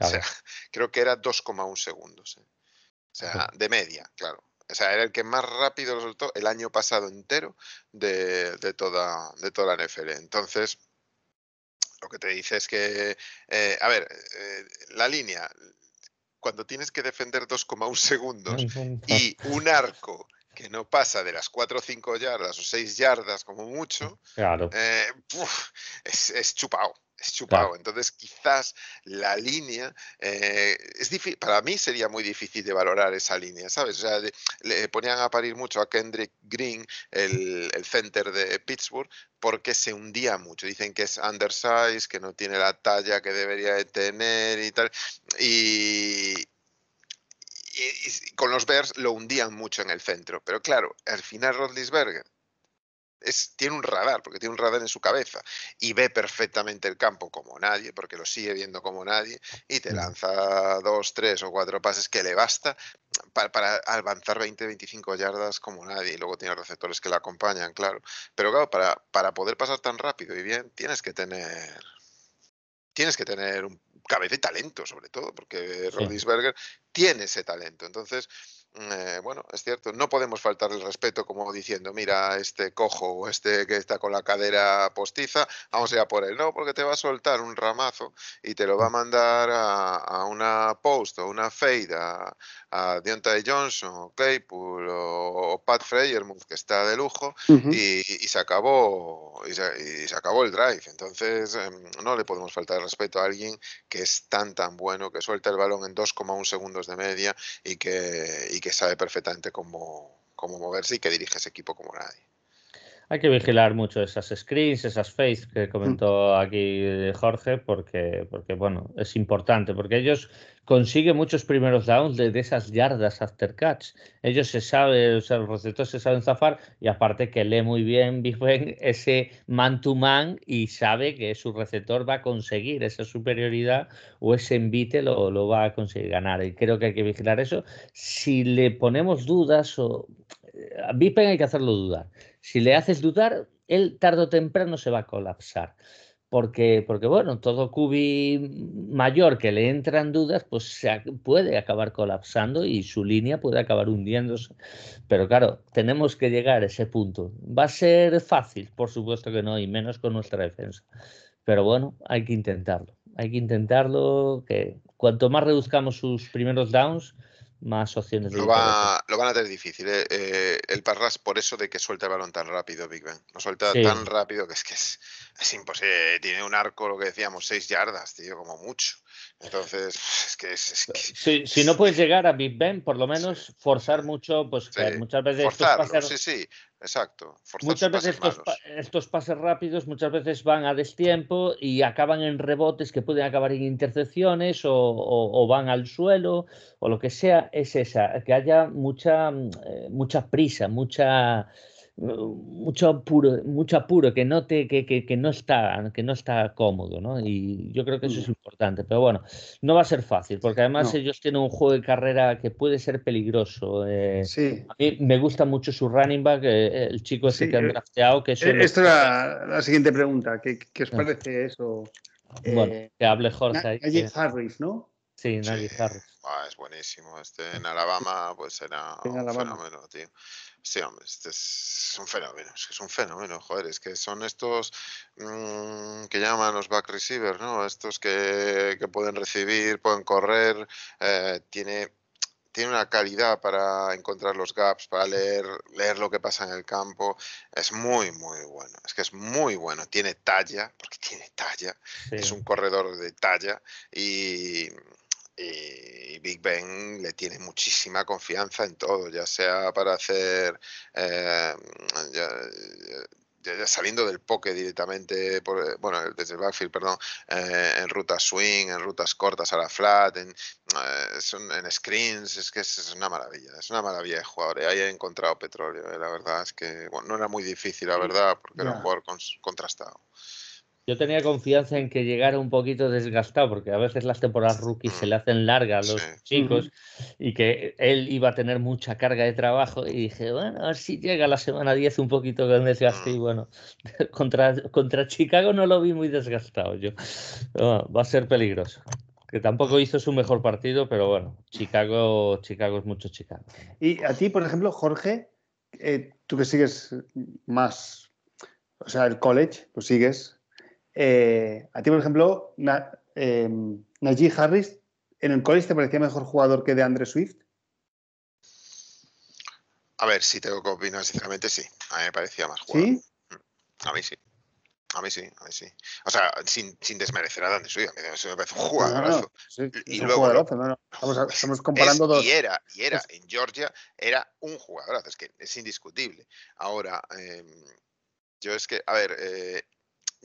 [SPEAKER 3] O sea, creo que era 2,1 segundos. ¿eh? O sea, de media, claro. O sea, era el que más rápido lo soltó el año pasado entero de, de, toda, de toda la NFL. Entonces, lo que te dice es que, eh, a ver, eh, la línea, cuando tienes que defender 2,1 segundos y un arco que no pasa de las 4 o 5 yardas o 6 yardas como mucho,
[SPEAKER 2] claro.
[SPEAKER 3] Eh, es, es chupado es chupado. Entonces, quizás la línea eh, es difícil, para mí sería muy difícil de valorar esa línea, ¿sabes? O sea, le ponían a parir mucho a Kendrick Green, el, el, center de Pittsburgh, porque se hundía mucho. Dicen que es undersized, que no tiene la talla que debería de tener y tal. Y, y, con los Bears lo hundían mucho en el centro. Pero claro, al final Rodlisberger tiene un radar, porque tiene un radar en su cabeza y ve perfectamente el campo como nadie, porque lo sigue viendo como nadie, y te lanza dos, tres o cuatro pases que le basta para, avanzar 20, 25 yardas como nadie. Y luego tiene receptores que le acompañan, claro. Pero claro, para, para poder pasar tan rápido y bien, tienes que tener. Tienes que tener un cabeza y talento, sobre todo, porque Rodisberger tiene ese talento. Entonces, eh, bueno, es cierto, no podemos faltar el respeto como diciendo, mira, este cojo o este que está con la cadera postiza, vamos a ir a por él. No, porque te va a soltar un ramazo y te lo va a mandar a, una post o una fade a, a Deontay Johnson o Claypool o, Pat Freyermuth, que está de lujo, y, se acabó y se, acabó el drive. Entonces, em, no le podemos faltar el respeto a alguien que es tan tan bueno, que suelta el balón en 2,1 segundos de media y que que sabe perfectamente cómo, cómo moverse y que dirige ese equipo como nadie.
[SPEAKER 2] Hay que vigilar mucho esas screens, esas face que comentó aquí Jorge, porque, porque bueno, es importante, porque ellos consiguen muchos primeros downs de, esas yardas after catch. Ellos se saben, o sea, los receptores se saben zafar y aparte que lee muy bien Big ese man to man y sabe que su receptor va a conseguir esa superioridad o ese envite lo, lo va a conseguir ganar. Y creo que hay que vigilar eso. Si le ponemos dudas o a Big hay que hacerlo dudar si le haces dudar, él tarde o temprano se va a colapsar. Porque, porque bueno, todo cubi mayor que le entran dudas, pues se puede acabar colapsando y su línea puede acabar hundiéndose. Pero claro, tenemos que llegar a ese punto. ¿Va a ser fácil? Por supuesto que no, y menos con nuestra defensa. Pero bueno, hay que intentarlo. Hay que intentarlo, que cuanto más reduzcamos sus primeros downs, más opciones
[SPEAKER 3] de lo, va, lo van a tener difícil. ¿eh? Eh, el Parras por eso de que suelta el balón tan rápido, Big Ben. Lo suelta tan rápido que es que es, es, imposible. Tiene un arco, lo que decíamos, seis yardas, tío, como mucho. Entonces, es que es.
[SPEAKER 2] Si, si, no puedes llegar a Big Ben, por lo menos forzar mucho, pues muchas veces.
[SPEAKER 3] Forzarlo, sí, sí. Exacto.
[SPEAKER 2] muchas veces estos, pases rápidos muchas veces van a destiempo y acaban en rebotes que pueden acabar en intercepciones o, van al suelo o lo que sea, es esa, que haya mucha, mm, eh, mucha prisa, mucha mucho apuro, mucho apuro que no te, que, que, no está, que no está cómodo, ¿no? Y yo creo que eso es mm. importante. Pero bueno, no va a ser fácil, porque además ellos tienen un juego de carrera que puede ser peligroso. Eh,
[SPEAKER 1] sí.
[SPEAKER 2] A mí me gusta mucho su running back, eh, el chico ese que han eh, drafteado. Que
[SPEAKER 1] Esto es la, siguiente pregunta. ¿Qué, qué os ah. parece eso?
[SPEAKER 2] Bueno, que hable Jorge
[SPEAKER 1] ahí. Harris, ¿no?
[SPEAKER 2] Sí, Najee Harris.
[SPEAKER 3] Ah, es buenísimo. Este en Alabama, pues era un fenómeno, tío. Sí, hombre, este es un fenómeno, es que es un fenómeno, joder, es que son estos mmm, que llaman los back receivers, ¿no? Estos que, que pueden recibir, pueden correr, eh, tiene, tiene una calidad para encontrar los gaps, para leer, leer lo que pasa en el campo, es muy, muy bueno, es que es muy bueno, tiene talla, porque tiene talla, es un corredor de talla y y Big Ben le tiene muchísima confianza en todo, ya sea para hacer, eh, saliendo del poke directamente, por, eh, bueno, desde el backfield, perdón, eh, en rutas swing, en rutas cortas a la flat, en, en screens, es que es, una maravilla, es una maravilla de jugador. Ahí he encontrado petróleo, la verdad es que bueno, no era muy difícil, la verdad, porque era un jugador contrastado.
[SPEAKER 2] Yo tenía confianza en que llegara un poquito desgastado, porque a veces las temporadas rookies se le hacen largas a los chicos y que él iba a tener mucha carga de trabajo. Y dije, bueno, a ver si llega la semana 10 un poquito con desgaste. Y bueno, contra, contra Chicago no lo vi muy desgastado yo. va a ser peligroso. Que tampoco hizo su mejor partido, pero bueno, Chicago, Chicago es mucho Chicago.
[SPEAKER 1] Y a ti, por ejemplo, Jorge, eh, tú que sigues más, o sea, el college, lo sigues eh, a ti, por ejemplo, eh, Najee Harris, ¿en el college te parecía mejor jugador que de Andre Swift?
[SPEAKER 3] A ver, si tengo que opinar, sinceramente, sí. A mí me parecía más jugador. ¿Sí? Mm, a mí sí. A mí sí, a mí sí. O sea, sin, desmerecer a Andre Swift, a mí me parece un jugadorazo.
[SPEAKER 1] y luego, estamos, comparando dos.
[SPEAKER 3] Y era, y era, en Georgia, era un jugadorazo, es que es indiscutible. Ahora, em, yo es que, a ver, eh,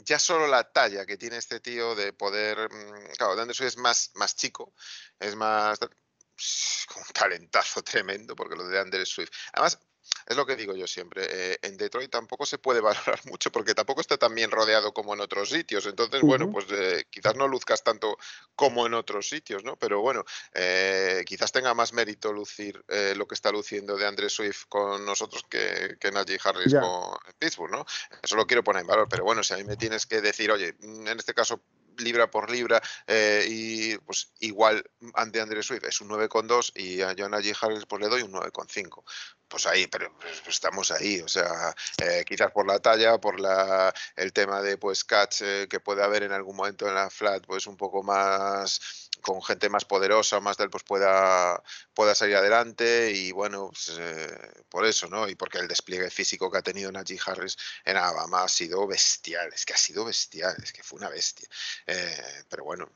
[SPEAKER 3] ya solo la talla que tiene este tío de poder. Mm, claro, de es más, más chico, es más. con un talentazo tremendo, porque lo de Andrés Swift. Además, es lo que digo yo siempre. Eh, en Detroit tampoco se puede valorar mucho porque tampoco está tan bien rodeado como en otros sitios. Entonces, bueno, pues eh, quizás no luzcas tanto como en otros sitios, ¿no? Pero bueno, eh, quizás tenga más mérito lucir lo que está luciendo de Andrés Swift con nosotros que, que Najee Harris con Pittsburgh, ¿no? Eso lo quiero poner en valor. Pero bueno, si a mí me tienes que decir, oye, en este caso libra por libra y pues igual ante Andrés Swift es un 9,2 y a John Najee Harris pues le doy un 9,5 pues ahí, pero estamos ahí, o sea, eh, quizás por la talla, por la, el tema de pues catch eh, que puede haber en algún momento en la flat, pues un poco más con gente más poderosa, más del pues pueda, pueda salir adelante y bueno, pues, eh, por eso, ¿no? Y porque el despliegue físico que ha tenido Najee Harris en Alabama ha sido bestial, es que ha sido bestial, es que fue una bestia. pero bueno,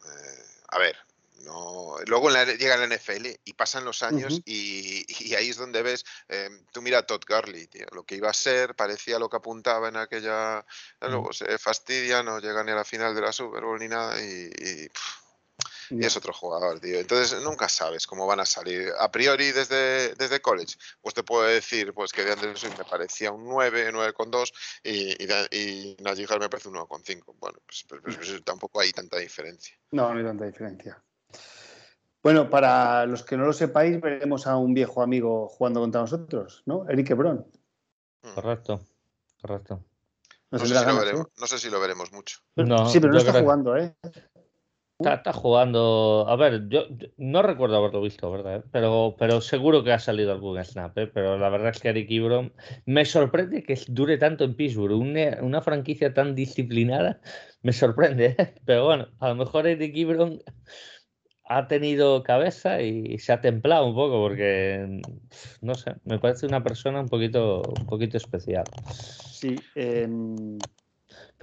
[SPEAKER 3] a ver, no, luego llega la NFL y pasan los años y, ahí es donde ves, eh, tú mira a Todd Gurley, lo que iba a ser parecía lo que apuntaba en aquella, luego se fastidia, no llega ni a la final de la Super Bowl ni nada y, es otro jugador, tío. Entonces nunca sabes cómo van a salir. A priori desde, desde college, pues te puedo decir pues que de Anderson me parecía un 9, 9,2 y, y, y Najee me parece un 9,5. Bueno, pues, pues, pues, pues, tampoco hay tanta diferencia.
[SPEAKER 1] No, no hay tanta diferencia. Bueno, para los que no lo sepáis, veremos a un viejo amigo jugando contra nosotros, ¿no? Eric Ebron.
[SPEAKER 2] Hmm. Correcto, correcto.
[SPEAKER 3] No, sé, si lo veremos, mucho.
[SPEAKER 1] sí, pero no está jugando, ¿eh?
[SPEAKER 2] Está, jugando. A ver, yo, no recuerdo haberlo visto, ¿verdad? Pero, pero seguro que ha salido algún snap, ¿eh? Pero la verdad es que Eric Ebron me sorprende que dure tanto en Pittsburgh. Una, una franquicia tan disciplinada me sorprende, ¿eh? Pero bueno, a lo mejor Eric Ebron ha tenido cabeza y se ha templado un poco porque no sé, me parece una persona un poquito, un poquito especial.
[SPEAKER 1] Sí. Em,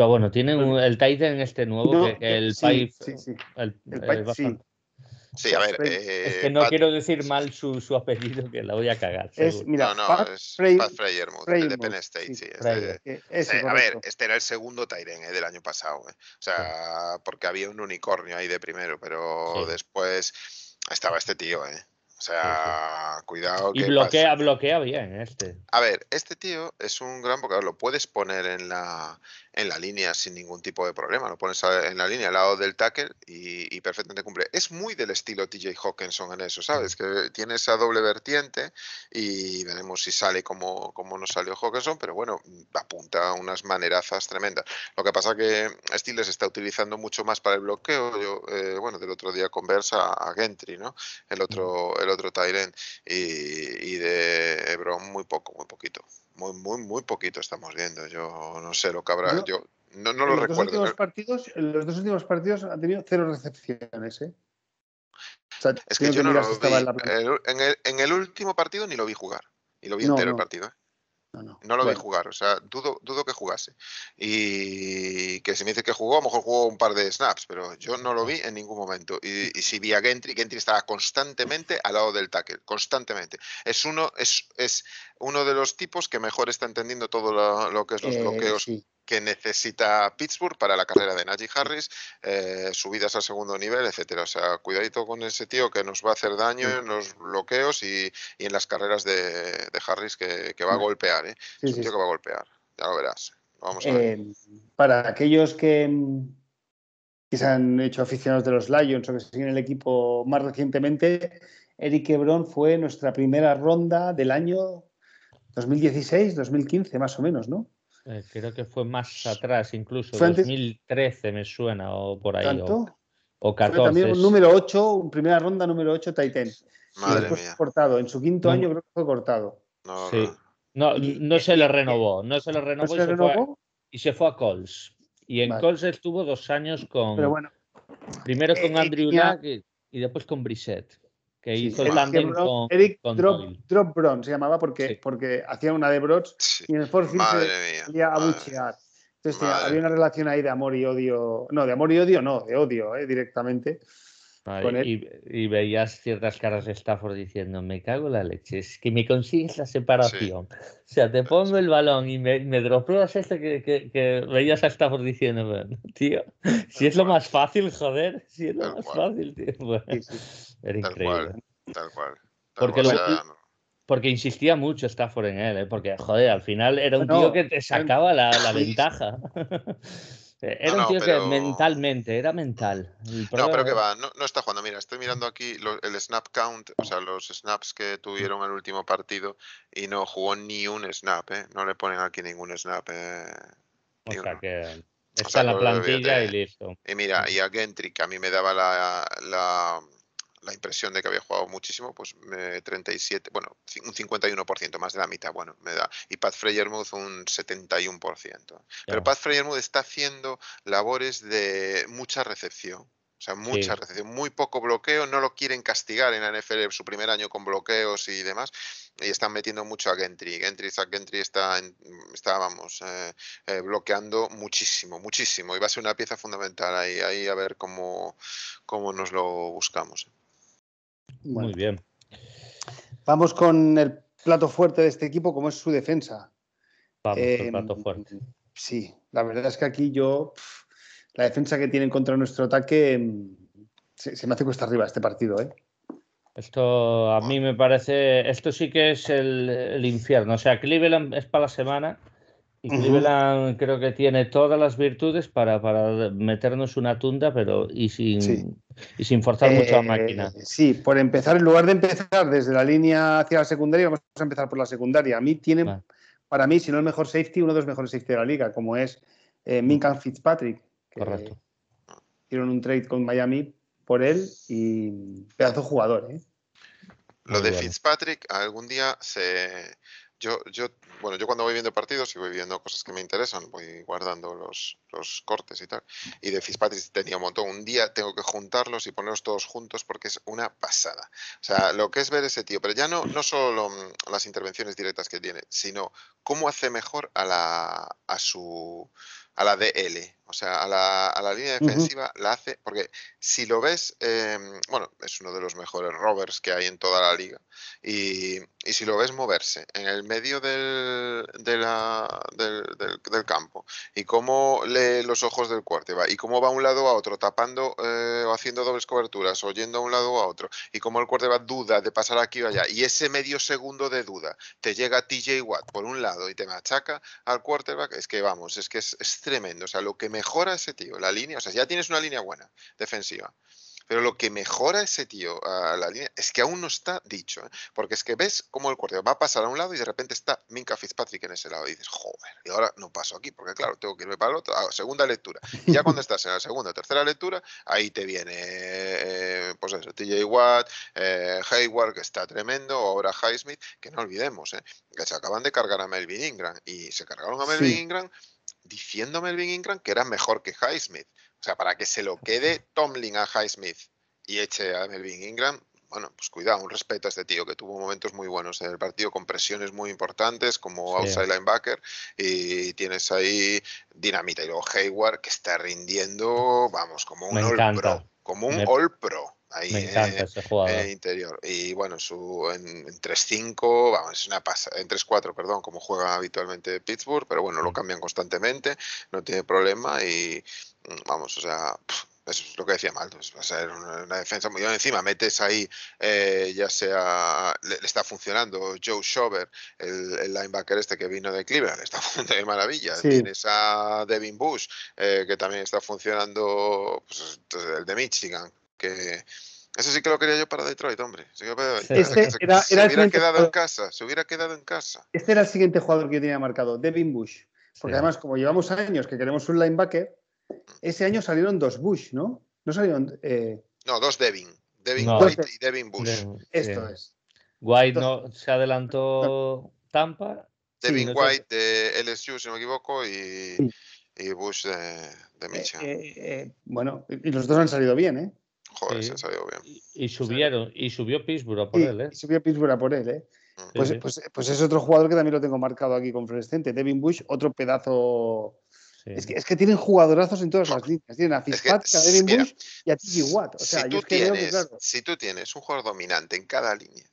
[SPEAKER 2] Pero bueno, tiene el Titan este nuevo que, el
[SPEAKER 1] sí, sí, sí.
[SPEAKER 2] El,
[SPEAKER 3] Sí, a ver.
[SPEAKER 2] es que eh, no quiero decir mal su, su, apellido, que la voy a cagar.
[SPEAKER 1] Es, mira,
[SPEAKER 3] no, no, es Pat Freyermuth, el de Penn State, sí. Este, a ver, este era el segundo Tyren eh, del año pasado. Eh. O sea, porque había un unicornio ahí de primero, pero después estaba este tío, ¿eh? O sea, cuidado.
[SPEAKER 2] Y bloquea, bloquea bien este.
[SPEAKER 3] A ver, este tío es un gran porque lo puedes poner en la, en la línea sin ningún tipo de problema. Lo pones en la línea al lado del tackle y, perfectamente cumple. Es muy del estilo TJ Hawkinson en eso, ¿sabes? Que tiene esa doble vertiente y veremos si sale como, como no salió Hawkinson, pero bueno, apunta unas manerazas tremendas. Lo que pasa que Steelers está utilizando mucho más para el bloqueo. Yo, eh, bueno, del otro día conversa a Gentry, ¿no? El otro, el otro Tyrant y, y de Hebron muy poco, muy poquito muy, muy, muy poquito estamos viendo. Yo no sé lo que habrá. Yo, no, no lo
[SPEAKER 1] los
[SPEAKER 3] recuerdo.
[SPEAKER 1] Dos últimos partidos, los dos últimos partidos han tenido cero recepciones, ¿eh?
[SPEAKER 3] es que yo no lo vi. En, el, en, el, último partido ni lo vi jugar. Y lo vi entero el partido. ¿eh? No, lo vi jugar, o sea, dudo, dudo que jugase. Y que si me dice que jugó, a lo mejor jugó un par de snaps, pero yo no lo vi en ningún momento. Y, si vi a Gentry, Gentry estaba constantemente al lado del tackle, constantemente. Es uno, es, es uno de los tipos que mejor está entendiendo todo lo, que es los eh, bloqueos que necesita Pittsburgh para la carrera de Najee Harris, eh, subidas al segundo nivel, etcétera. O sea, cuidadito con ese tío que nos va a hacer daño en los bloqueos y, en las carreras de, Harris que, va a golpear. ¿eh? es un tío que va a golpear, ya lo verás. Vamos a ver.
[SPEAKER 1] Eh, para aquellos que, que se han hecho aficionados de los Lions o que siguen el equipo más recientemente, Eric Hebron fue nuestra primera ronda del año 2016, 2015, más o menos, ¿no?
[SPEAKER 2] Eh, creo que fue más atrás, incluso 2013 me suena, o por ahí. ¿Tanto? O, 14.
[SPEAKER 1] también un número 8, primera ronda, número 8, Titan. Madre mía. cortado. En su quinto año creo que fue cortado.
[SPEAKER 2] No, sí. no, no, se le renovó. No se le renovó, y, se Fue a, y, se fue a, Coles. Y en Coles estuvo dos años con. Pero bueno. Primero con eh, Andrew y, después con Brissett que hizo el
[SPEAKER 1] tandem con, Eric Drop, Drop Bron se llamaba porque, porque hacía una de Brods y en el Force se salía a buchear. Entonces había una relación ahí de amor y odio. No, de amor y odio no, de odio eh, directamente.
[SPEAKER 2] Y, veías ciertas caras de Stafford diciendo, me cago en la leche, es que me consigues la separación. O sea, te pongo el balón y me, me dropeas este que, que, veías a Stafford diciendo, tío, si es lo más fácil, joder, si es lo más fácil, tío. Era increíble. Tal cual. porque, porque insistía mucho Stafford en él, ¿eh? porque, joder, al final era un tío que te sacaba la, la ventaja. Era un tío que mentalmente, era mental.
[SPEAKER 3] No, pero que va, no, no, está jugando. Mira, estoy mirando aquí el snap count, o sea, los snaps que tuvieron el último partido y no jugó ni un snap, ¿eh? No le ponen aquí ningún snap. Eh,
[SPEAKER 2] o sea que está en la plantilla y listo.
[SPEAKER 3] Y mira, y a Gentry, que a mí me daba la, la la impresión de que había jugado muchísimo, pues 37, bueno, un 51%, más de la mitad, bueno, me da. Y Pat Freyermuth un 71%. Pero Pat Freyermuth está haciendo labores de mucha recepción. O sea, mucha recepción, muy poco bloqueo, no lo quieren castigar en la NFL su primer año con bloqueos y demás, y están metiendo mucho a Gentry. Gentry, Gentry está, está vamos, eh, eh, bloqueando muchísimo, muchísimo, y va a ser una pieza fundamental ahí, ahí a ver cómo, cómo nos lo buscamos.
[SPEAKER 2] Muy bien.
[SPEAKER 1] Vamos con el plato fuerte de este equipo, como es su defensa.
[SPEAKER 2] Vamos, el em, plato fuerte.
[SPEAKER 1] Sí, la verdad es que aquí yo, la defensa que tienen contra nuestro ataque, em, se, me hace cuesta arriba este partido, ¿eh?
[SPEAKER 2] Esto a mí me parece, esto sí que es el, el infierno. O sea, Cleveland es para la semana y Cleveland creo que tiene todas las virtudes para, para meternos una tunda, pero y sin, y sin forzar mucho la máquina.
[SPEAKER 1] Eh, sí, por empezar, en lugar de empezar desde la línea hacia la secundaria, vamos a empezar por la secundaria. A mí tiene, para mí, si no el mejor safety, uno de los mejores safety de la liga, como es eh, Minkan Fitzpatrick.
[SPEAKER 2] Correcto.
[SPEAKER 1] Hicieron un trade con Miami por él y pedazo jugador. ¿eh?
[SPEAKER 3] Lo de Fitzpatrick algún día se yo, yo, bueno, yo cuando voy viendo partidos y voy viendo cosas que me interesan, voy guardando los, los cortes y tal. Y de Fitzpatrick tenía un montón. Un día tengo que juntarlos y ponerlos todos juntos porque es una pasada. O sea, lo que es ver ese tío, pero ya no, no solo mm, las intervenciones directas que tiene, sino cómo hace mejor a, la, a su a la DL, o sea, a la, a la línea defensiva la hace, porque si lo ves, em, bueno, es uno de los mejores rovers que hay en toda la liga, y, y si lo ves moverse en el medio del, de la, del, del, campo, y cómo lee los ojos del va y cómo va a un lado a otro, tapando eh, o haciendo dobles coberturas, o yendo a un lado a otro, y cómo el va duda de pasar aquí o allá, y ese medio segundo de duda te llega TJ Watt por un lado y te machaca al quarterback, es que vamos, es que es, es tremendo. O sea, lo que mejora ese tío, la línea, o sea, ya tienes una línea buena defensiva. Pero lo que mejora ese tío a la línea es que aún no está dicho. ¿eh? Porque es que ves cómo el cuarto va a pasar a un lado y de repente está Minka Fitzpatrick en ese lado. Y dices, joder, y ahora no paso aquí, porque claro, tengo que irme para el otro. A segunda lectura. Y ya cuando estás en la segunda o tercera lectura, ahí te viene, eh, pues eso, TJ Watt, eh, Hayward, que está tremendo, ahora Highsmith, que no olvidemos, que se acaban de cargar a Melvin Ingram. Y se cargaron a Melvin Ingram diciendo Melvin Ingram que era mejor que Highsmith. O sea, para que se lo quede Tomlin a Highsmith y eche a Melvin Ingram, bueno, pues cuidado, un respeto a este tío que tuvo momentos muy buenos en el partido con presiones muy importantes como outside linebacker y tienes ahí Dinamita y luego Hayward que está rindiendo, vamos, como un all pro, como un all pro. Ahí,
[SPEAKER 2] Me encanta ese jugador.
[SPEAKER 3] interior. Y bueno, su, en, en 3-5, vamos, es una pasa, en 3-4, perdón, como juega habitualmente Pittsburgh, pero bueno, lo cambian constantemente, no tiene problema y mm, vamos, o sea, eso es lo que decía Maldo, va a ser una, defensa muy buena. Encima metes ahí, eh, ya sea, le, está funcionando Joe Shover, el, linebacker este que vino de Cleveland, le está funcionando de maravilla. Tienes a Devin Bush, eh, que también está funcionando, pues, el de Michigan, que eso sí que lo quería yo para Detroit, hombre. Este se, hubiera quedado en casa, se hubiera quedado en casa.
[SPEAKER 1] Este era el siguiente jugador que tenía marcado, Devin Bush. Porque además, como llevamos años que queremos un linebacker, ese año salieron dos Bush, ¿no? No salieron. Eh...
[SPEAKER 3] No, dos Devin. Devin White y Devin Bush.
[SPEAKER 1] Esto es.
[SPEAKER 2] White no se adelantó Tampa.
[SPEAKER 3] Devin White de LSU, si no me equivoco, y, y Bush de, de eh, Michigan.
[SPEAKER 1] Eh, eh, bueno, y los dos han salido bien, ¿eh?
[SPEAKER 3] Joder, se ha salido bien.
[SPEAKER 2] Y, subieron, y subió Pittsburgh a por él, ¿eh?
[SPEAKER 1] Y subió Pittsburgh a por él, ¿eh? Pues, pues, pues, es otro jugador que también lo tengo marcado aquí con fluorescente. Devin Bush, otro pedazo. Es, que, es, que, tienen jugadorazos en todas las líneas. Tienen a Fitzpatrick, a Devin Bush y a Tiki Watt. O sea,
[SPEAKER 3] si,
[SPEAKER 1] yo
[SPEAKER 3] tú tienes, si tú tienes un jugador dominante en cada línea,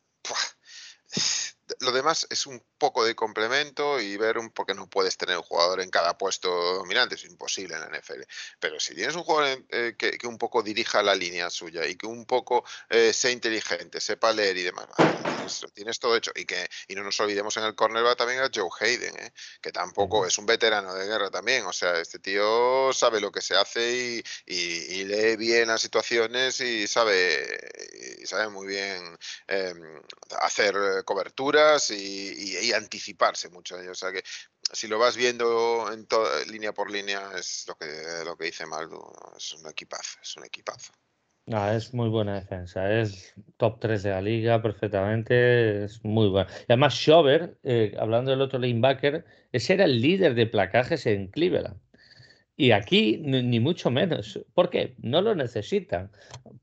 [SPEAKER 3] lo demás es un poco de complemento y ver un porque no puedes tener un jugador en cada puesto dominante, es imposible en la NFL. Pero si tienes un jugador eh, que, un poco dirija la línea suya y que un poco eh, sea inteligente, sepa leer y demás, tienes, todo hecho. Y que y no nos olvidemos en el cornerback también a Joe Hayden, ¿eh? que tampoco es un veterano de guerra también. O sea, este tío sabe lo que se hace y, lee bien las situaciones y sabe, y sabe muy bien em, hacer y anticiparse mucho de. O sea que si lo vas viendo en línea por línea, es lo que, lo que dice Maldo, es un equipazo, es un equipazo.
[SPEAKER 2] Ah, es muy buena defensa, es top 3 de la liga perfectamente, es muy bueno. Y además, Schober, eh, hablando del otro linebacker, ese era el líder de placajes en Cleveland. Y aquí ni mucho menos. ¿Por qué? No lo necesitan.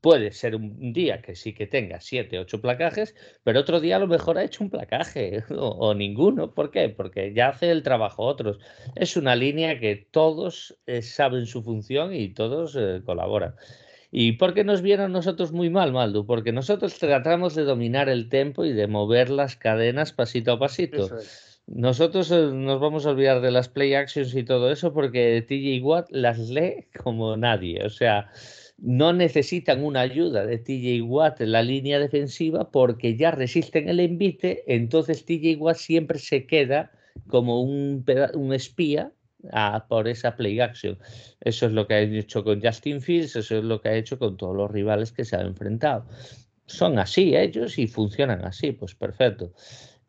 [SPEAKER 2] Puede ser un día que sí que tenga siete, ocho placajes, pero otro día a lo mejor ha hecho un placaje o, ninguno. ¿Por qué? Porque ya hace el trabajo otros. Es una línea que todos eh, saben su función y todos eh, colaboran. ¿Y por qué nos viene a nosotros muy mal, Maldu? Porque nosotros tratamos de dominar el tempo y de mover las cadenas pasito a pasito. Nosotros eh, nos vamos a olvidar de las play actions y todo eso porque TJ Watt las lee como nadie. O sea, no necesitan una ayuda de TJ Watt en la línea defensiva porque ya resisten el envite. Entonces TJ Watt siempre se queda como un, un espía por esa play action. Eso es lo que ha hecho con Justin Fields, eso es lo que ha hecho con todos los rivales que se han enfrentado. Son así ellos y funcionan así, pues perfecto.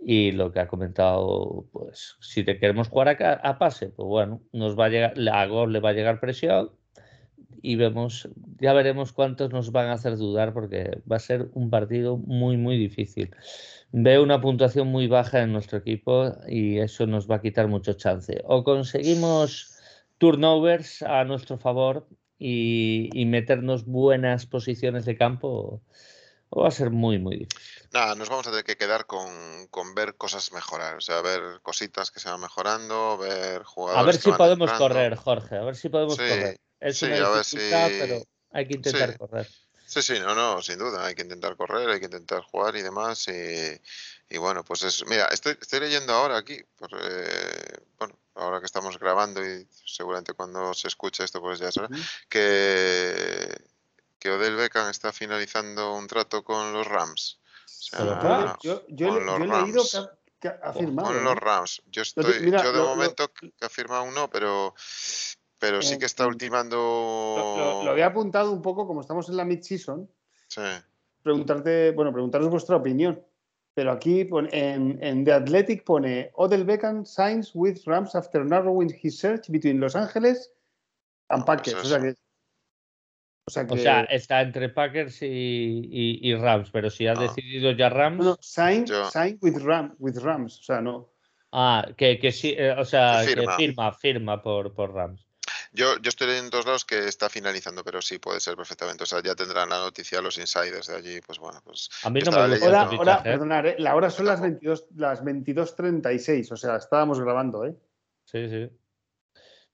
[SPEAKER 2] Y lo que ha comentado, pues si te queremos jugar a, a pase, pues bueno, nos va a llegar, a Gol le va a llegar presión y vemos, ya veremos cuántos nos van a hacer dudar porque va a ser un partido muy, muy difícil. Veo una puntuación muy baja en nuestro equipo y eso nos va a quitar mucho chance. O conseguimos turnovers a nuestro favor y, y meternos buenas posiciones de campo o va a ser muy, muy difícil.
[SPEAKER 3] Nada, nos vamos a tener que quedar con, con, ver cosas mejorar, o sea, ver cositas que se van mejorando, ver jugadores.
[SPEAKER 2] A ver si podemos correr, Jorge, a ver si podemos correr. Es una a ver si... pero hay que intentar correr.
[SPEAKER 3] Sí, sí, no, no, sin duda, hay que intentar correr, hay que intentar jugar y demás. Y, y bueno, pues es. Mira, estoy, estoy leyendo ahora aquí, por, eh, bueno, ahora que estamos grabando y seguramente cuando se escuche esto, pues ya será, que que Odell Beckham está finalizando un trato con los Rams.
[SPEAKER 1] Yo, he leído que ha, firmado.
[SPEAKER 3] Con los Rams. Yo, estoy, yo de momento que ha firmado uno, pero, pero sí eh, que está ultimando.
[SPEAKER 1] Lo, había apuntado un poco, como estamos en la mid-season. Sí. Preguntarte, bueno, preguntaros vuestra opinión. Pero aquí en, en, The Athletic pone Odell Beckham signs with Rams after narrowing his search between Los Ángeles and pues Packers. o sea que
[SPEAKER 2] o sea, está entre Packers y, Rams, pero si ha ah. decidido ya Rams.
[SPEAKER 1] No, sign, with, with, Rams, o sea, no.
[SPEAKER 2] Ah, que, sí, eh, o sea, que firma, firma, por, por Rams.
[SPEAKER 3] Yo, yo estoy en dos lados que está finalizando, pero sí puede ser perfectamente. O sea, ya tendrán la noticia los insiders de allí. Pues bueno, pues.
[SPEAKER 1] A mí no me gusta. Ahora, perdonad, ¿eh? la hora son las 22, las 22.36. O sea, estábamos grabando, ¿eh?
[SPEAKER 2] Sí, sí.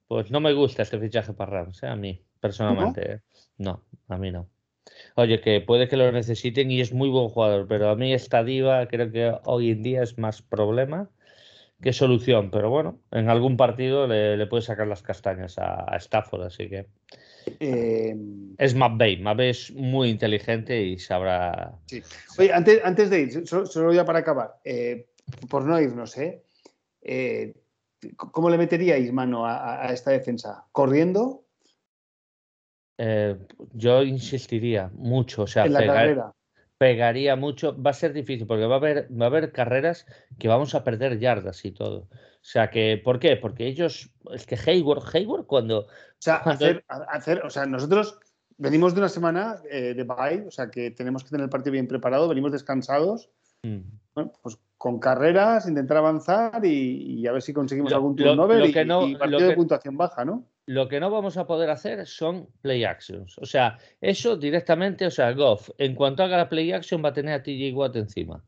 [SPEAKER 2] Pues no me gusta este fichaje para Rams, ¿eh? a mí, personalmente. ¿eh? ¿No? a mí no. Oye, que puede que lo necesiten y es muy buen jugador, pero a mí esta diva creo que hoy en día es más problema que solución. Pero bueno, en algún partido le, puede sacar las castañas a, Stafford, así que. Em, es Matt Matt es muy inteligente y sabrá.
[SPEAKER 1] Sí. Oye, antes, antes de ir, solo, ya para acabar, eh, por no irnos, ¿eh? ¿eh? ¿Cómo le meteríais mano a, esta defensa? ¿Corriendo?
[SPEAKER 2] Eh, yo insistiría mucho. O sea,
[SPEAKER 1] en la carrera
[SPEAKER 2] pegaría mucho. Va a ser difícil porque va a haber, va a haber carreras que vamos a perder yardas y todo. O sea que, ¿por qué? Porque ellos, es que Hayward, Hayward cuando. O
[SPEAKER 1] sea, Hacer, hacer, o sea nosotros venimos de una semana eh, de bye, o sea que tenemos que tener el partido bien preparado, venimos descansados. Mm. Bueno, pues con carreras, intentar avanzar y, a ver si conseguimos algún turno y, y, partido de puntuación baja, ¿no?
[SPEAKER 2] Lo que no vamos a poder hacer son play actions. O sea, eso directamente, o sea, Goff, en cuanto haga la play action, va a tener a TJ Watt encima.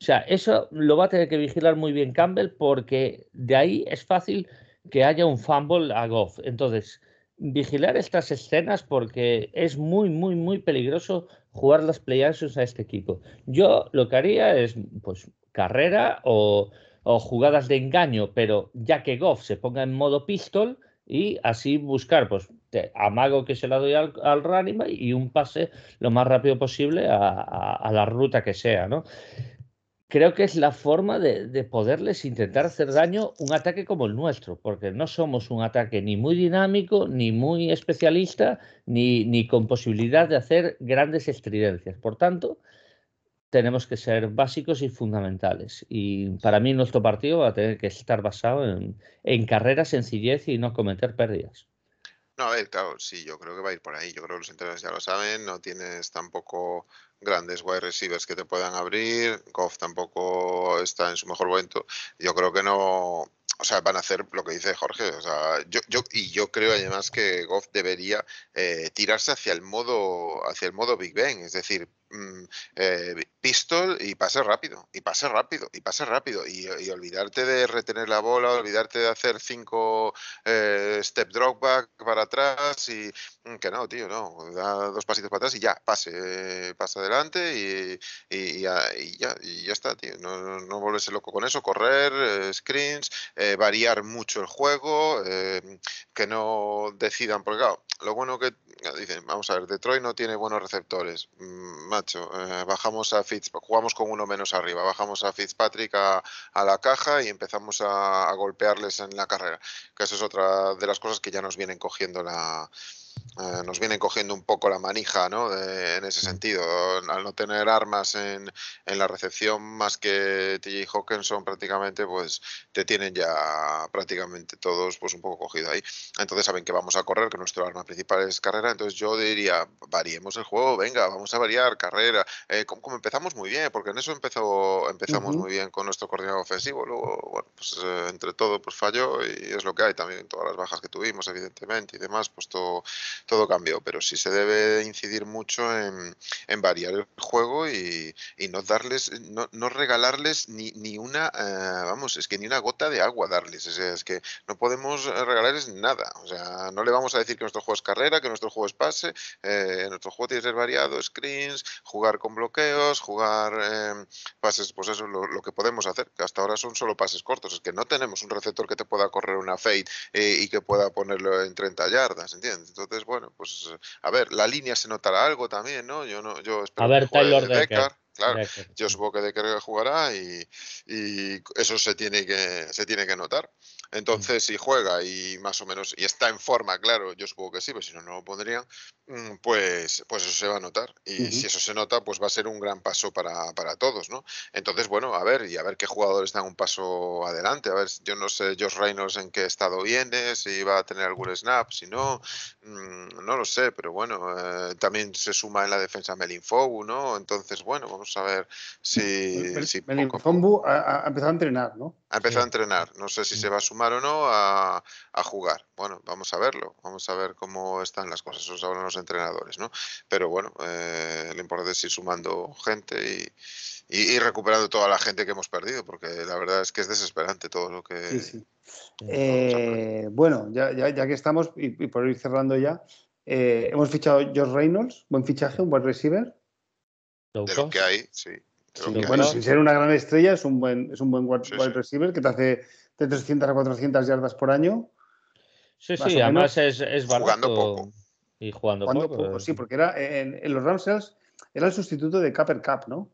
[SPEAKER 2] O sea, eso lo va a tener que vigilar muy bien Campbell porque de ahí es fácil que haya un fumble a Goff. Entonces, vigilar estas escenas porque es muy, muy, muy peligroso jugar las play actions a este equipo. Yo lo que haría es, pues, carrera o, o jugadas de engaño, pero ya que Goff se ponga en modo pistol, y así buscar, pues, amago que se la doy al, al y un pase lo más rápido posible a, la ruta que sea, ¿no? Creo que es la forma de, poderles intentar hacer daño un ataque como el nuestro, porque no somos un ataque ni muy dinámico, ni muy especialista, ni, ni con posibilidad de hacer grandes estridencias. Por tanto, tenemos que ser básicos y fundamentales. Y para mí nuestro partido va a tener que estar basado en, en carrera, sencillez y no cometer pérdidas.
[SPEAKER 3] No, a ver, claro, sí, yo creo que va a ir por ahí. Yo creo que los entrenadores ya lo saben. No tienes tampoco grandes wide receivers que te puedan abrir. Goff tampoco está en su mejor momento. Yo creo que no. O sea, van a hacer lo que dice Jorge. O sea, yo, yo y yo creo además que Goff debería eh, tirarse hacia el modo hacia el modo Big Ben, es decir, Mm, eh, pistol y pase rápido, y pase rápido, y pase rápido, y, olvidarte de retener la bola, olvidarte de hacer cinco eh, step drop back para atrás y mm, que no, tío, no, da dos pasitos para atrás y ya, pase, pasa adelante y, ya, y, ya, está, tío, no, no volverse loco con eso, correr, eh, screens, variar mucho el juego, que no decidan, porque lo bueno que dicen, vamos a ver, Detroit no tiene buenos receptores. Mm, macho, eh, bajamos a Fitz, jugamos con uno menos arriba, bajamos a Fitzpatrick a, a la caja y empezamos a, a, golpearles en la carrera. Que eso es otra de las cosas que ya nos vienen cogiendo la, eh, nos vienen cogiendo un poco la manija ¿no? en ese sentido. Al no tener armas en, en la recepción más que TJ Hawkinson prácticamente, pues te tienen ya prácticamente todos pues un poco cogido ahí. Entonces saben que vamos a correr, que nuestro arma principal es carrera. Entonces yo diría, variemos el juego, venga, vamos a variar carrera. Eh, como, empezamos muy bien, porque en eso empezó, empezamos muy bien con nuestro coordinador ofensivo. Luego, bueno, pues eh, entre todo pues falló y es lo que hay también, todas las bajas que tuvimos, evidentemente, y demás, pues todo todo cambió, pero sí se debe incidir mucho en, variar el juego y, no darles, no, regalarles ni, ni una, eh, vamos, es que ni una gota de agua darles, es que no podemos regalarles nada, o sea, no le vamos a decir que nuestro juego es carrera, que nuestro juego es pase, eh, nuestro juego tiene que ser variado, screens, jugar con bloqueos, jugar eh, pases, pues eso, lo, lo, que podemos hacer, que hasta ahora son solo pases cortos, es que no tenemos un receptor que te pueda correr una fade y que pueda ponerlo en 30 yardas, ¿entiendes? Entonces, bueno, pues a ver, la línea se notará algo también, ¿no? Yo no, yo espero
[SPEAKER 2] a ver, Taylor
[SPEAKER 3] Decker. Claro, yo supongo que Decker jugará y, y, eso se tiene que se tiene que notar. Entonces, si juega y más o menos y está en forma, claro, yo supongo que sí, pero si no, no lo pondrían, mm, pues, pues eso se va a notar. Y si eso se nota, pues va a ser un gran paso para, para, todos, ¿no? Entonces, bueno, a ver, y a ver qué jugadores dan un paso adelante. A ver, yo no sé, Josh Reynolds en qué estado viene, si va a tener algún snap, si no, mm, no lo sé, pero bueno, eh, también se suma en la defensa Melin Fogu, ¿no? Entonces, bueno, vamos a ver si.
[SPEAKER 1] si Melin Fogu ha, ha empezado a entrenar, ¿no?
[SPEAKER 3] Ha empezado a entrenar. No sé si se va a sumar o no a, jugar. Bueno, vamos a verlo. Vamos a ver cómo están las cosas. Eso sabrán los entrenadores, ¿no? Pero bueno, eh, lo importante es ir sumando gente y, recuperando toda la gente que hemos perdido, porque la verdad es que es desesperante todo lo que.
[SPEAKER 1] Sí, sí. Eh, bueno, ya, ya, que estamos, y, por ir cerrando ya, eh, hemos fichado George Reynolds, buen fichaje, un buen receiver.
[SPEAKER 3] De lo que hay, sí
[SPEAKER 1] bueno, sin ser una gran estrella, es un buen, es un buen wide receiver que te hace de 300 a 400 yardas por año.
[SPEAKER 2] Sí, sí, además es, es barato.
[SPEAKER 3] Jugando poco.
[SPEAKER 2] Y jugando, poco.
[SPEAKER 1] Eh. Sí, porque era en, los Ramsels era el sustituto de Capper Cup, ¿no?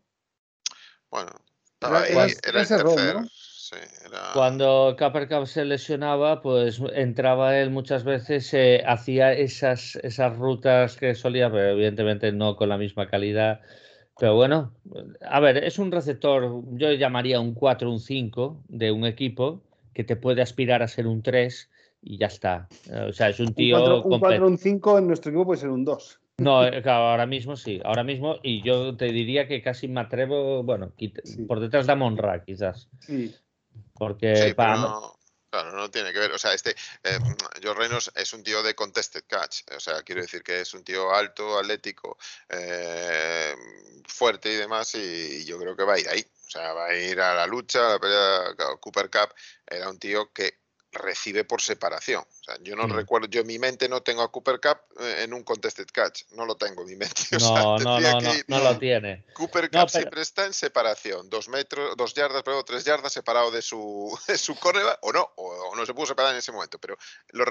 [SPEAKER 3] Bueno, estaba ahí, era, el tercer, ¿no?
[SPEAKER 2] Cuando Capper Cup se lesionaba, pues entraba él muchas veces, eh, hacía esas, esas rutas que solía, pero evidentemente no con la misma calidad pero bueno, a ver, es un receptor, yo llamaría un 4, un 5 de un equipo que te puede aspirar a ser un 3 y ya está. O sea, es un tío.
[SPEAKER 1] Un 4, un 5 en nuestro equipo puede ser un 2.
[SPEAKER 2] No, eh, claro, ahora mismo sí, ahora mismo, y yo te diría que casi me atrevo, bueno, por detrás de Monra, quizás.
[SPEAKER 1] Sí.
[SPEAKER 2] Porque para,
[SPEAKER 3] Claro, no tiene que ver. O sea, este eh, George Reynolds es un tío de contested catch. O sea, quiero decir que es un tío alto, atlético, eh, fuerte y demás. Y, yo creo que va a ir ahí. O sea, va a ir a la lucha, a la pelea. Cooper Cup era un tío que recibe por separación. O sea, yo no mm. recuerdo, yo en mi mente no tengo a Cooper Cup eh, en un contested catch, no lo tengo en mi mente.
[SPEAKER 2] no, no, no, no, lo tiene.
[SPEAKER 3] Cooper Cup siempre está en separación, dos metros, dos yardas, pero tres yardas separado de su, de su o no, o, no se pudo separar en ese momento, pero los,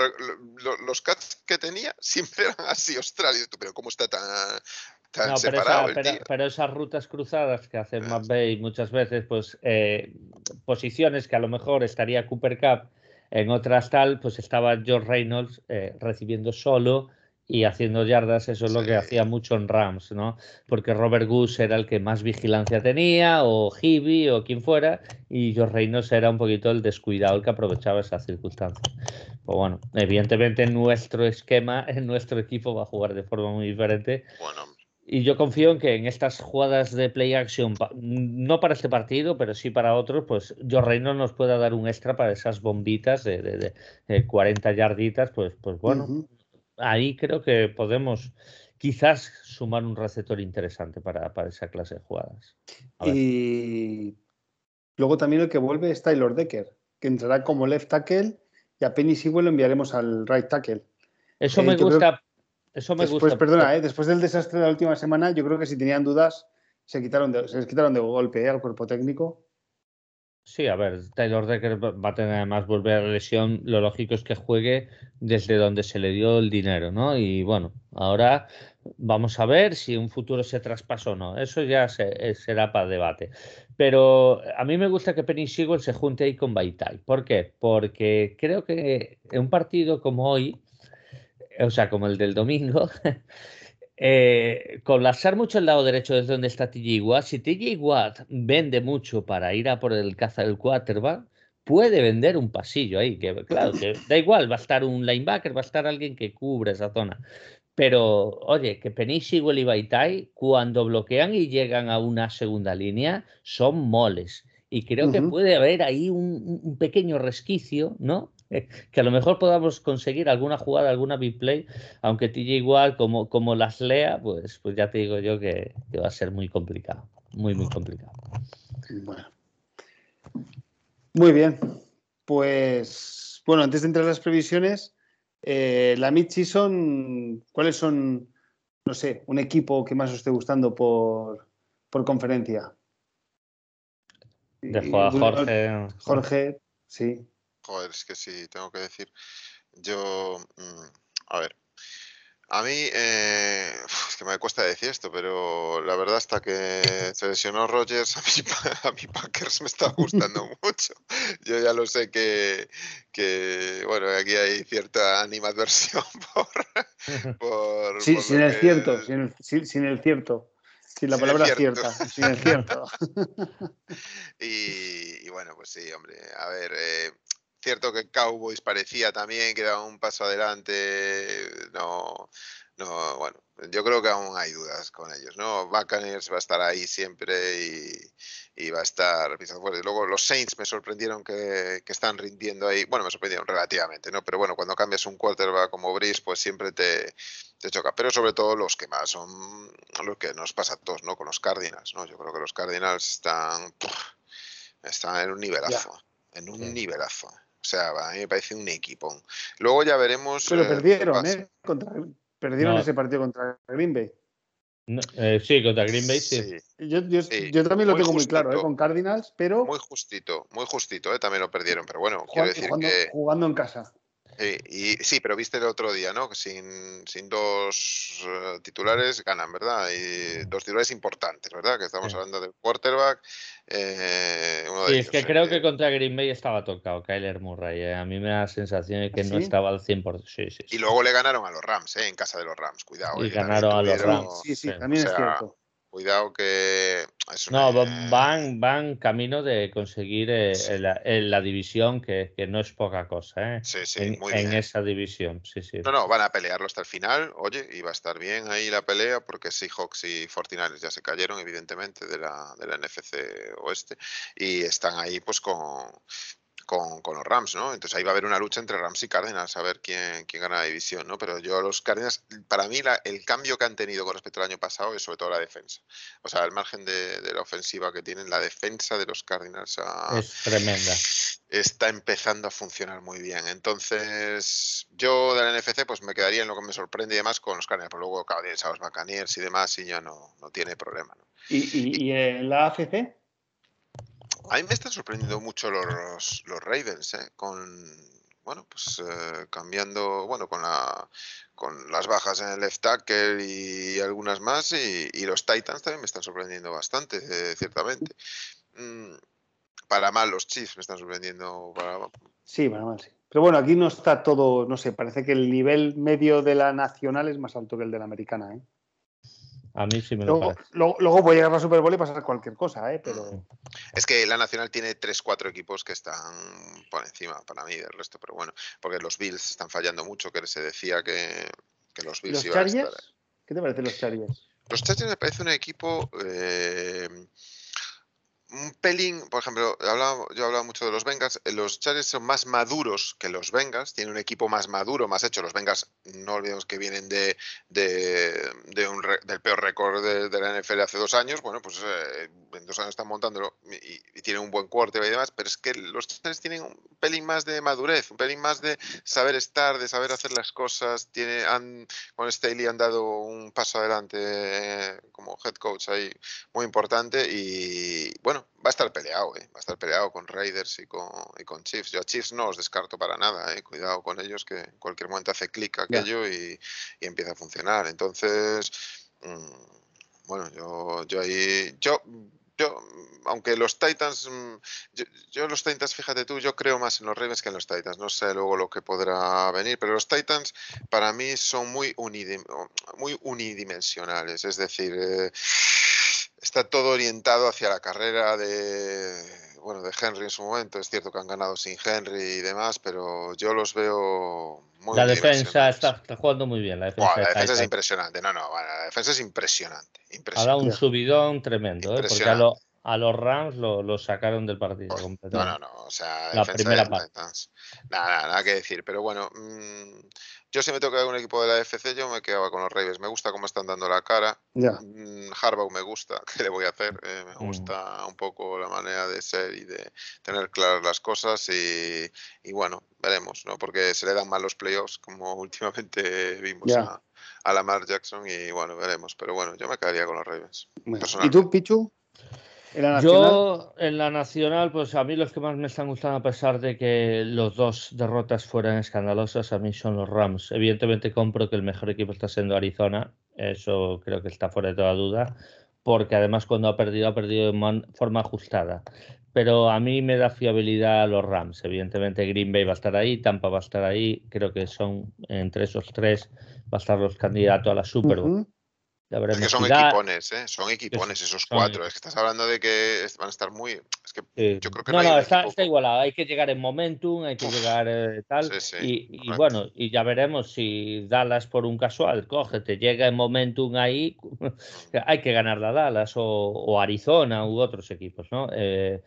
[SPEAKER 3] los, catch que tenía siempre eran así, Australia, pero ¿cómo está tan, no,
[SPEAKER 2] pero, esas rutas cruzadas que hace Matt Bay muchas veces, pues eh, posiciones que a lo mejor estaría Cooper Cup en otras tal, pues estaba George Reynolds eh, recibiendo solo y haciendo yardas, eso es lo que hacía mucho en Rams, ¿no? Porque Robert Goose era el que más vigilancia tenía, o Hibby, o quien fuera, y George Reynolds era un poquito el descuidado, el que aprovechaba esas circunstancias. Pues bueno, evidentemente nuestro esquema, en nuestro equipo va a jugar de forma muy diferente.
[SPEAKER 3] Bueno,
[SPEAKER 2] y yo confío en que en estas jugadas de play action, no para este partido, pero sí para otros, pues Joe Reynolds nos pueda dar un extra para esas bombitas de, 40 yarditas, pues, pues bueno, ahí creo que podemos quizás sumar un receptor interesante para, para esa clase de jugadas.
[SPEAKER 1] Y luego también el que vuelve es Taylor Decker, que entrará como left tackle y a Penny Sewell lo enviaremos al right tackle.
[SPEAKER 2] Eso eh, me gusta. Eso me
[SPEAKER 1] después, Perdona, ¿eh? después del desastre de la última semana, yo creo que si tenían dudas, se, quitaron se les quitaron de golpe ¿eh? al cuerpo técnico.
[SPEAKER 2] Sí, a ver, Taylor Decker va a tener además volver a la lesión. Lo lógico es que juegue desde donde se le dio el dinero, ¿no? Y bueno, ahora vamos a ver si un futuro se traspasó o no. Eso ya eh, será para debate. Pero a mí me gusta que Penny Sewell se junte ahí con Baitai. ¿Por qué? Porque creo que en un partido como hoy, o sea, como el del domingo, eh, colapsar mucho el lado derecho desde donde está TJ Watt, si TJ Watt vende mucho para ir a por el caza del quarterback, puede vender un pasillo ahí, que claro, que da igual, va a estar un linebacker, va a estar alguien que cubre esa zona. Pero, oye, que Penny Sewell y Baitai, cuando bloquean y llegan a una segunda línea, son moles. Y creo que puede haber ahí un, pequeño resquicio, ¿no? que a lo mejor podamos conseguir alguna jugada, alguna big play, aunque TJ igual como, como las lea, pues, pues ya te digo yo que, va a ser muy complicado, muy, muy complicado.
[SPEAKER 1] Bueno. Muy bien. Pues, bueno, antes de entrar a las previsiones, eh, la mid-season, ¿cuáles son, no sé, un equipo que más os esté gustando por, por conferencia?
[SPEAKER 2] De Jorge.
[SPEAKER 1] Jorge, sí.
[SPEAKER 3] Joder, es que sí, tengo que decir. Yo, mm, a ver, a mí, eh, es que me cuesta decir esto, pero la verdad hasta que se lesionó Rogers, a mí, a mí Packers me está gustando mucho. Yo ya lo sé que, que bueno, aquí hay cierta animadversión por... por
[SPEAKER 1] sí, sin, el cierto, sin, el, sin, el cierto, sin la palabra cierta, sin el cierto.
[SPEAKER 3] y, y, bueno, pues sí, hombre, a ver... Eh, cierto que Cowboys parecía también que daba un paso adelante. No, no, bueno, yo creo que aún hay dudas con ellos, ¿no? Buccaneers va a estar ahí siempre y, va a estar pisando fuerte. Luego los Saints me sorprendieron que, están rindiendo ahí. Bueno, me sorprendieron relativamente, ¿no? Pero bueno, cuando cambias un quarterback como Brice, pues siempre te, choca. Pero sobre todo los que más son lo que nos pasa a todos, ¿no? Con los Cardinals, ¿no? Yo creo que los Cardinals están, están en un nivelazo. En un nivelazo. O sea, a mí me parece un equipo. Luego ya veremos.
[SPEAKER 1] Pero eh, perdieron, ¿eh? Contra, Perdieron ese partido contra Green Bay.
[SPEAKER 2] Eh, sí, contra Green Bay, sí.
[SPEAKER 1] Yo, también lo tengo muy claro, ¿eh? con Cardinals, pero.
[SPEAKER 3] Muy justito, muy justito, ¿eh? también lo perdieron, pero bueno, quiero decir que.
[SPEAKER 1] Jugando en casa.
[SPEAKER 3] Sí, y, sí, pero viste el otro día, ¿no? Sin, sin dos eh, titulares ganan, ¿verdad? Y dos titulares importantes, ¿verdad? Que estamos hablando del quarterback. Eh,
[SPEAKER 2] sí, es que creo que contra Green Bay estaba tocado Kyler Murray. ¿eh? A mí me da la sensación de que ¿Ah, no estaba al 100%. Sí, sí,
[SPEAKER 3] Y luego le ganaron a los Rams, ¿eh? En casa de los Rams, cuidado.
[SPEAKER 2] Y ganaron a los Rams.
[SPEAKER 1] Sí, sí, también es cierto.
[SPEAKER 3] Cuidado que...
[SPEAKER 2] No, van, van camino de conseguir eh, la, división, que, no es poca cosa, ¿eh?
[SPEAKER 3] Sí, sí,
[SPEAKER 2] en,
[SPEAKER 3] muy
[SPEAKER 2] en esa división, sí, sí.
[SPEAKER 3] No, no, van a pelearlo hasta el final, oye, y va a estar bien ahí la pelea, porque Seahawks y Fortinales ya se cayeron, evidentemente, de la, de la NFC Oeste, y están ahí pues con con, los Rams, ¿no? Entonces ahí va a haber una lucha entre Rams y Cardinals a ver quién, quién gana la división, ¿no? Pero yo los Cardinals, para mí el cambio que han tenido con respecto al año pasado es sobre todo la defensa. O sea, el margen de, la ofensiva que tienen, la defensa de los Cardinals
[SPEAKER 2] es tremenda.
[SPEAKER 3] Está empezando a funcionar muy bien. Entonces, yo de la NFC pues me quedaría en lo que me sorprende y demás con los Cardinals, pero luego Cardinals a los Buccaneers y demás y ya no, no tiene problema. ¿no?
[SPEAKER 1] ¿Y, y en la AFC?
[SPEAKER 3] A mí me están sorprendiendo mucho los, los Ravens, ¿eh? con bueno, pues eh, cambiando, bueno, con la con las bajas en el left tackle y algunas más, y, los Titans también me están sorprendiendo bastante, eh, ciertamente. Mm, para mal los Chiefs me están sorprendiendo. Para...
[SPEAKER 1] Sí, para mal, sí. Pero bueno, aquí no está todo, no sé, parece que el nivel medio de la nacional es más alto que el de la americana, ¿eh?
[SPEAKER 2] A mí sí me lo
[SPEAKER 1] luego, luego, luego, puede llegar la Super Bowl y pasar cualquier cosa, ¿eh? Pero... Mm.
[SPEAKER 3] Es que la Nacional tiene 3-4 equipos que están por encima para mí del resto, pero bueno, porque los Bills están fallando mucho, que se decía que, que los Bills
[SPEAKER 1] iban a estar... ¿Qué te parecen los Chargers?
[SPEAKER 3] Los Chargers me parece un equipo... Eh, un pelín, por ejemplo, hablaba, yo hablaba mucho de los Bengals, eh, los Chargers son más maduros que los Bengals, tienen un equipo más maduro, más hecho. Los Bengals, no olvidemos que vienen de, de, un, del peor récord de, la NFL hace dos años, bueno, pues eh, en dos años están montándolo y, tienen un buen cuarto y demás, pero es que los Chargers tienen un pelín más de madurez, un pelín más de saber estar, de saber hacer las cosas, tiene, han, con Staley han dado un paso adelante eh, como head coach ahí muy importante y bueno, va a estar peleado, eh. va a estar peleado con Raiders y con, y con Chiefs. Yo a Chiefs no os descarto para nada, eh. cuidado con ellos que en cualquier momento hace clic aquello y, empieza a funcionar. Entonces, mm, bueno, yo, yo ahí, yo, yo, aunque los Titans, mm, yo, los Titans, fíjate tú, yo creo más en los Ravens que en los Titans. No sé luego lo que podrá venir, pero los Titans para mí son muy, muy unidimensionales. Es decir, eh, está todo orientado hacia la carrera de bueno de Henry en su momento. Es cierto que han ganado sin Henry y demás, pero yo los veo muy
[SPEAKER 2] La defensa está, jugando muy bien. La
[SPEAKER 3] defensa, es impresionante. No, no, la defensa es impresionante. impresionante.
[SPEAKER 2] Ha dado un subidón tremendo, ¿eh? porque a, los Rams lo, sacaron del partido.
[SPEAKER 3] no, no, no. O sea,
[SPEAKER 2] la primera parte.
[SPEAKER 3] Nada, nada, que decir. Pero bueno, mmm, yo si me toca un equipo de la FC, yo me quedaba con los Ravens. Me gusta cómo están dando la cara.
[SPEAKER 1] Yeah.
[SPEAKER 3] Harbaugh me gusta, ¿qué le voy a hacer? Eh, me mm. gusta un poco la manera de ser y de tener claras las cosas y, bueno, veremos, ¿no? Porque se le dan mal los playoffs, como últimamente vimos a, a Lamar Jackson y bueno, veremos. Pero bueno, yo me quedaría con los Ravens.
[SPEAKER 1] ¿Y tú, Pichu?
[SPEAKER 2] Yo en la nacional, pues a mí los que más me están gustando, a pesar de que los dos derrotas fueran escandalosas, a mí son los Rams. Evidentemente compro que el mejor equipo está siendo Arizona, eso creo que está fuera de toda duda, porque además cuando ha perdido, ha perdido de forma ajustada. Pero a mí me da fiabilidad a los Rams. Evidentemente Green Bay va a estar ahí, Tampa va a estar ahí, creo que son entre esos tres, va a estar los candidatos a la Super Bowl. Es
[SPEAKER 3] que son equipones, ¿eh? Son equipones esos cuatro. Es que estás hablando de que van a estar muy. Es que yo creo que
[SPEAKER 2] no, no, está, igualado. Hay que llegar en momentum, hay que llegar eh, tal. y, bueno, y ya veremos si Dallas por un casual coge, te llega en momentum ahí. hay que ganar la Dallas o, o, Arizona u otros equipos, ¿no? Eh,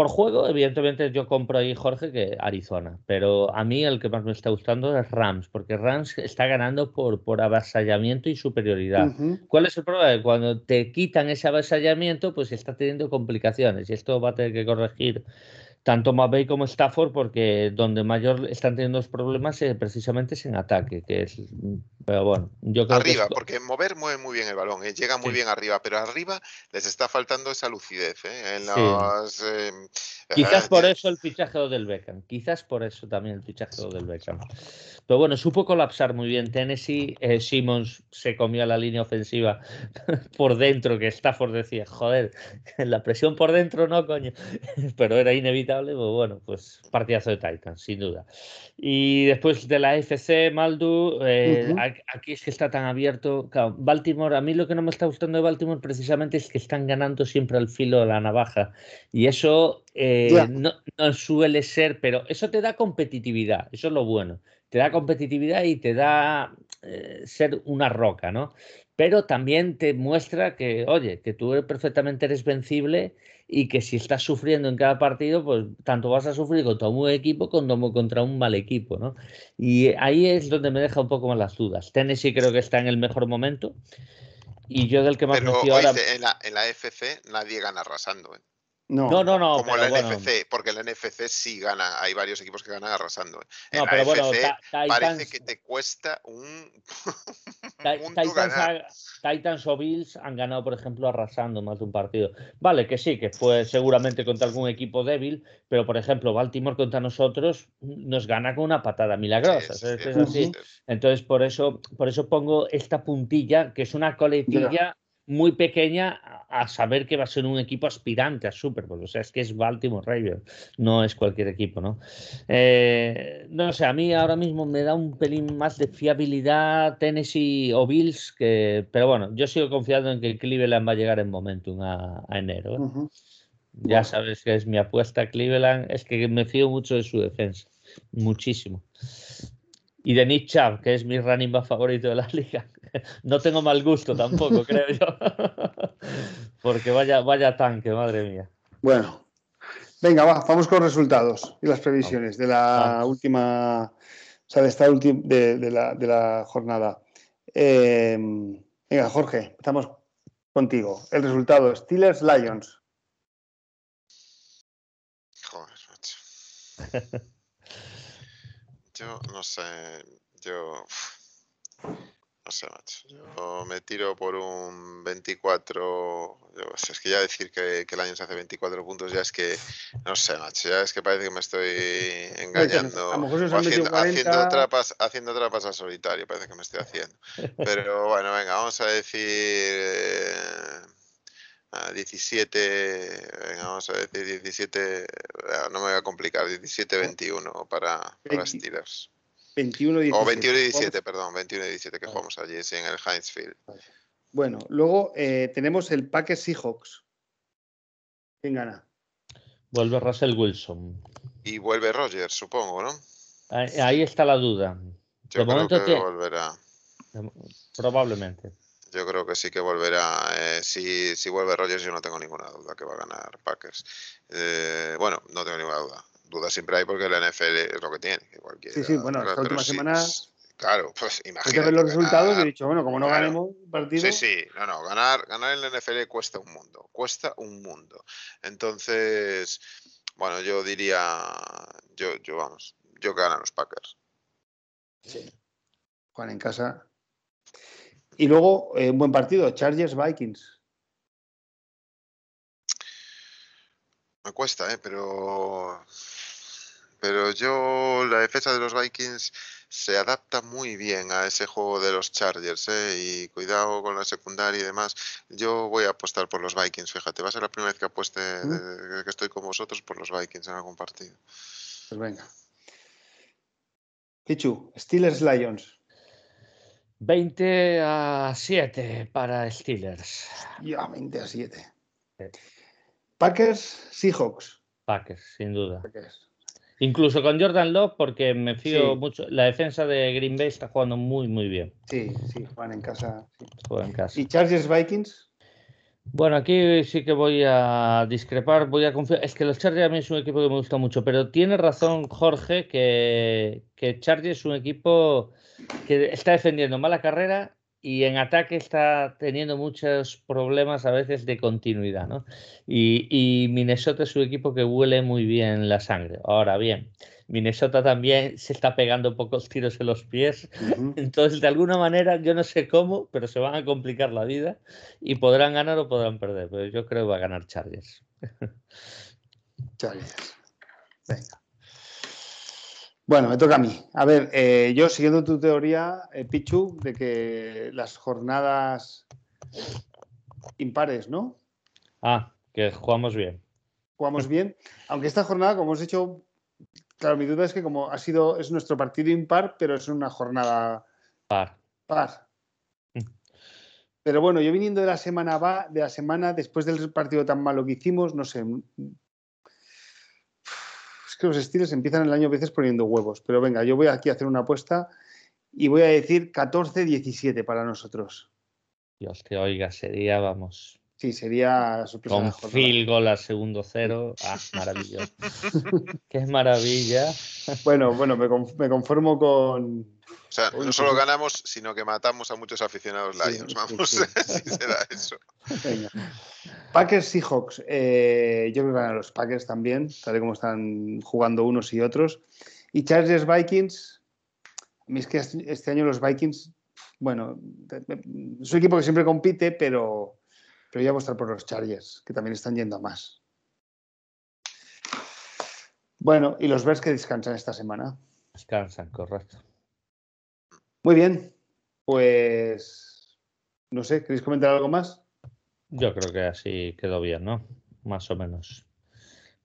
[SPEAKER 2] por juego, evidentemente yo compro ahí, Jorge, que Arizona, pero a mí el que más me está gustando es Rams, porque Rams está ganando por, por avasallamiento y superioridad. ¿Cuál es el problema? Cuando te quitan ese avasallamiento, pues está teniendo complicaciones y esto va a tener que corregir tanto McVeigh como Stafford, porque donde mayor están teniendo los problemas es precisamente es en ataque, que es, pero bueno, yo creo
[SPEAKER 3] arriba, porque mover mueve muy bien el balón, ¿eh? llega muy bien arriba, pero arriba les está faltando esa lucidez, ¿eh? En los,
[SPEAKER 2] em, Quizás por eso el fichaje del Beckham, quizás por eso también el fichaje del Beckham. Pero bueno, supo colapsar muy bien Tennessee. Eh, Simmons se comió la línea ofensiva por dentro, que Stafford decía, joder, la presión por dentro no, coño. Pero era inevitable, pues bueno, pues partidazo de Titans, sin duda. Y después de la FC, Maldu, eh, aquí es que está tan abierto. Baltimore, a mí lo que no me está gustando de Baltimore precisamente es que están ganando siempre al filo de la navaja. Y eso eh, no, no suele ser, pero eso te da competitividad, eso es lo bueno te da competitividad y te da eh, ser una roca, ¿no? Pero también te muestra que, oye, que tú perfectamente eres vencible y que si estás sufriendo en cada partido, pues tanto vas a sufrir contra un buen equipo como contra un mal equipo, ¿no? Y ahí es donde me deja un poco más las dudas. Tennessee creo que está en el mejor momento. Y yo del que más
[SPEAKER 3] Pero, me ahora... en, la, en la FC nadie gana arrasando. ¿eh?
[SPEAKER 2] No, no, no.
[SPEAKER 3] como el NFC, porque el NFC sí gana, hay varios equipos que ganan arrasando. ¿eh? No, pero bueno, parece que te cuesta un.
[SPEAKER 2] Titans, o Bills han ganado, por ejemplo, arrasando más de un partido. Vale, que sí, que fue seguramente contra algún equipo débil, pero por ejemplo, Baltimore contra nosotros nos gana con una patada milagrosa. Entonces, por eso, por eso pongo esta puntilla, que es una coletilla muy pequeña a saber que va a ser un equipo aspirante a Super Bowl. O sea, es que es Baltimore Ravens, no es cualquier equipo, ¿no? Eh, no sé, a mí ahora mismo me da un pelín más de fiabilidad Tennessee o Bills, que, pero bueno, yo sigo confiando en que Cleveland va a llegar en momentum a, enero. ¿eh? Ya sabes que es mi apuesta Cleveland, es que me fío mucho de su defensa, muchísimo. Y de Nick Chubb, que es mi running back favorito de la liga. No tengo mal gusto tampoco, creo yo. Porque vaya, vaya tanque, madre mía.
[SPEAKER 1] Bueno, venga, vamos con los resultados y las previsiones de la última, o sea, de esta última, de, la, jornada. Em, venga, Jorge, estamos contigo. El resultado, Steelers Lions.
[SPEAKER 3] Joder, macho. Yo no sé, yo no sé, macho. Yo me tiro por un 24. es que ya decir que, el año se hace 24 puntos, ya es que, no sé, macho. Ya es que parece que me estoy engañando. haciendo, haciendo, trapas, haciendo trapas a solitario, parece que me estoy haciendo. Pero bueno, venga, vamos a decir. 17, eh, venga, vamos a decir 17, no me voy a complicar, 17-21 para, para Steelers.
[SPEAKER 1] 21
[SPEAKER 3] 17. O 21 y 17, perdón, 21 y 17 que jugamos allí, sí, en el Heinz Field.
[SPEAKER 1] Bueno, luego eh, tenemos el Packers Seahawks. ¿Quién gana?
[SPEAKER 2] Vuelve Russell Wilson.
[SPEAKER 3] Y vuelve Rogers, supongo, ¿no?
[SPEAKER 2] Ahí, está la duda.
[SPEAKER 3] Yo creo que volverá.
[SPEAKER 2] Probablemente.
[SPEAKER 3] Yo creo que sí que volverá. Eh, si, si vuelve Rogers, yo no tengo ninguna duda que va a ganar Packers. Eh, bueno, no tengo ninguna duda dudas siempre hay porque la NFL es lo que tiene.
[SPEAKER 1] sí, sí, bueno, esta última semana.
[SPEAKER 3] Claro, pues imagínate.
[SPEAKER 1] ver los resultados y he dicho, bueno, como no ganemos un partido.
[SPEAKER 3] Sí, sí, no, no, ganar, ganar en la NFL cuesta un mundo, cuesta un mundo. Entonces, bueno, yo diría, yo, yo vamos, yo que ganan los Packers.
[SPEAKER 1] Sí. Juan en casa. Y luego, eh, un buen partido, Chargers Vikings.
[SPEAKER 3] Me cuesta, ¿eh? pero pero yo, la defensa de los Vikings se adapta muy bien a ese juego de los Chargers, ¿eh? y cuidado con la secundaria y demás. Yo voy a apostar por los Vikings, fíjate, va a ser la primera vez que apueste que estoy con vosotros por los Vikings en algún partido.
[SPEAKER 1] Pues venga. Pichu, Steelers Lions.
[SPEAKER 2] 20 a 7 para Steelers.
[SPEAKER 1] Ya, 20 a 7. Packers, Seahawks.
[SPEAKER 2] Packers, sin duda. Incluso con Jordan Love, porque me fío mucho. La defensa de Green Bay está jugando muy, muy bien.
[SPEAKER 1] Sí, sí, juegan en casa.
[SPEAKER 2] Juegan en casa.
[SPEAKER 1] ¿Y Chargers Vikings?
[SPEAKER 2] Bueno, aquí sí que voy a discrepar, voy a confiar. Es que los Chargers a mí es un equipo que me gusta mucho, pero tiene razón Jorge que, que Chargers es un equipo que está defendiendo mala carrera y en ataque está teniendo muchos problemas a veces de continuidad, ¿no? Y, y, Minnesota es un equipo que huele muy bien la sangre. Ahora bien, Minnesota también se está pegando pocos tiros en los pies, entonces de alguna manera, yo no sé cómo, pero se van a complicar la vida y podrán ganar o podrán perder, pero yo creo que va a ganar Chargers.
[SPEAKER 1] Chargers. Venga. Bueno, me toca a mí. A ver, eh, yo siguiendo tu teoría, eh, Pichu, de que las jornadas impares, ¿no?
[SPEAKER 2] Ah, que jugamos bien.
[SPEAKER 1] Jugamos bien, aunque esta jornada, como hemos dicho, claro, mi duda es que como ha sido, es nuestro partido impar, pero es una jornada
[SPEAKER 2] par.
[SPEAKER 1] Par. Mm. Pero bueno, yo viniendo de la semana va, de la semana después del partido tan malo que hicimos, no sé, que los estilos empiezan el año a veces poniendo huevos. Pero venga, yo voy aquí a hacer una apuesta y voy a decir 14-17 para nosotros.
[SPEAKER 2] Dios que oiga, sería, vamos.
[SPEAKER 1] Sí, sería
[SPEAKER 2] sorpresa. Con Phil gol al segundo cero. Ah, maravilloso. Qué maravilla.
[SPEAKER 1] Bueno, bueno, me conformo con,
[SPEAKER 3] o sea, no solo ganamos, sino que matamos a muchos aficionados Lions. Vamos, si será eso.
[SPEAKER 1] Packers Seahawks. Eh, yo creo que ganan los Packers también, tal y como están jugando unos y otros. Y Chargers Vikings. A es que este año los Vikings, bueno, es un equipo que siempre compite, pero, pero ya voy a estar por los Chargers, que también están yendo a más. Bueno, y los Bears que descansan esta semana.
[SPEAKER 2] Descansan, correcto.
[SPEAKER 1] Muy bien, pues no sé, ¿queréis comentar algo más?
[SPEAKER 2] Yo creo que así quedó bien, ¿no? Más o menos.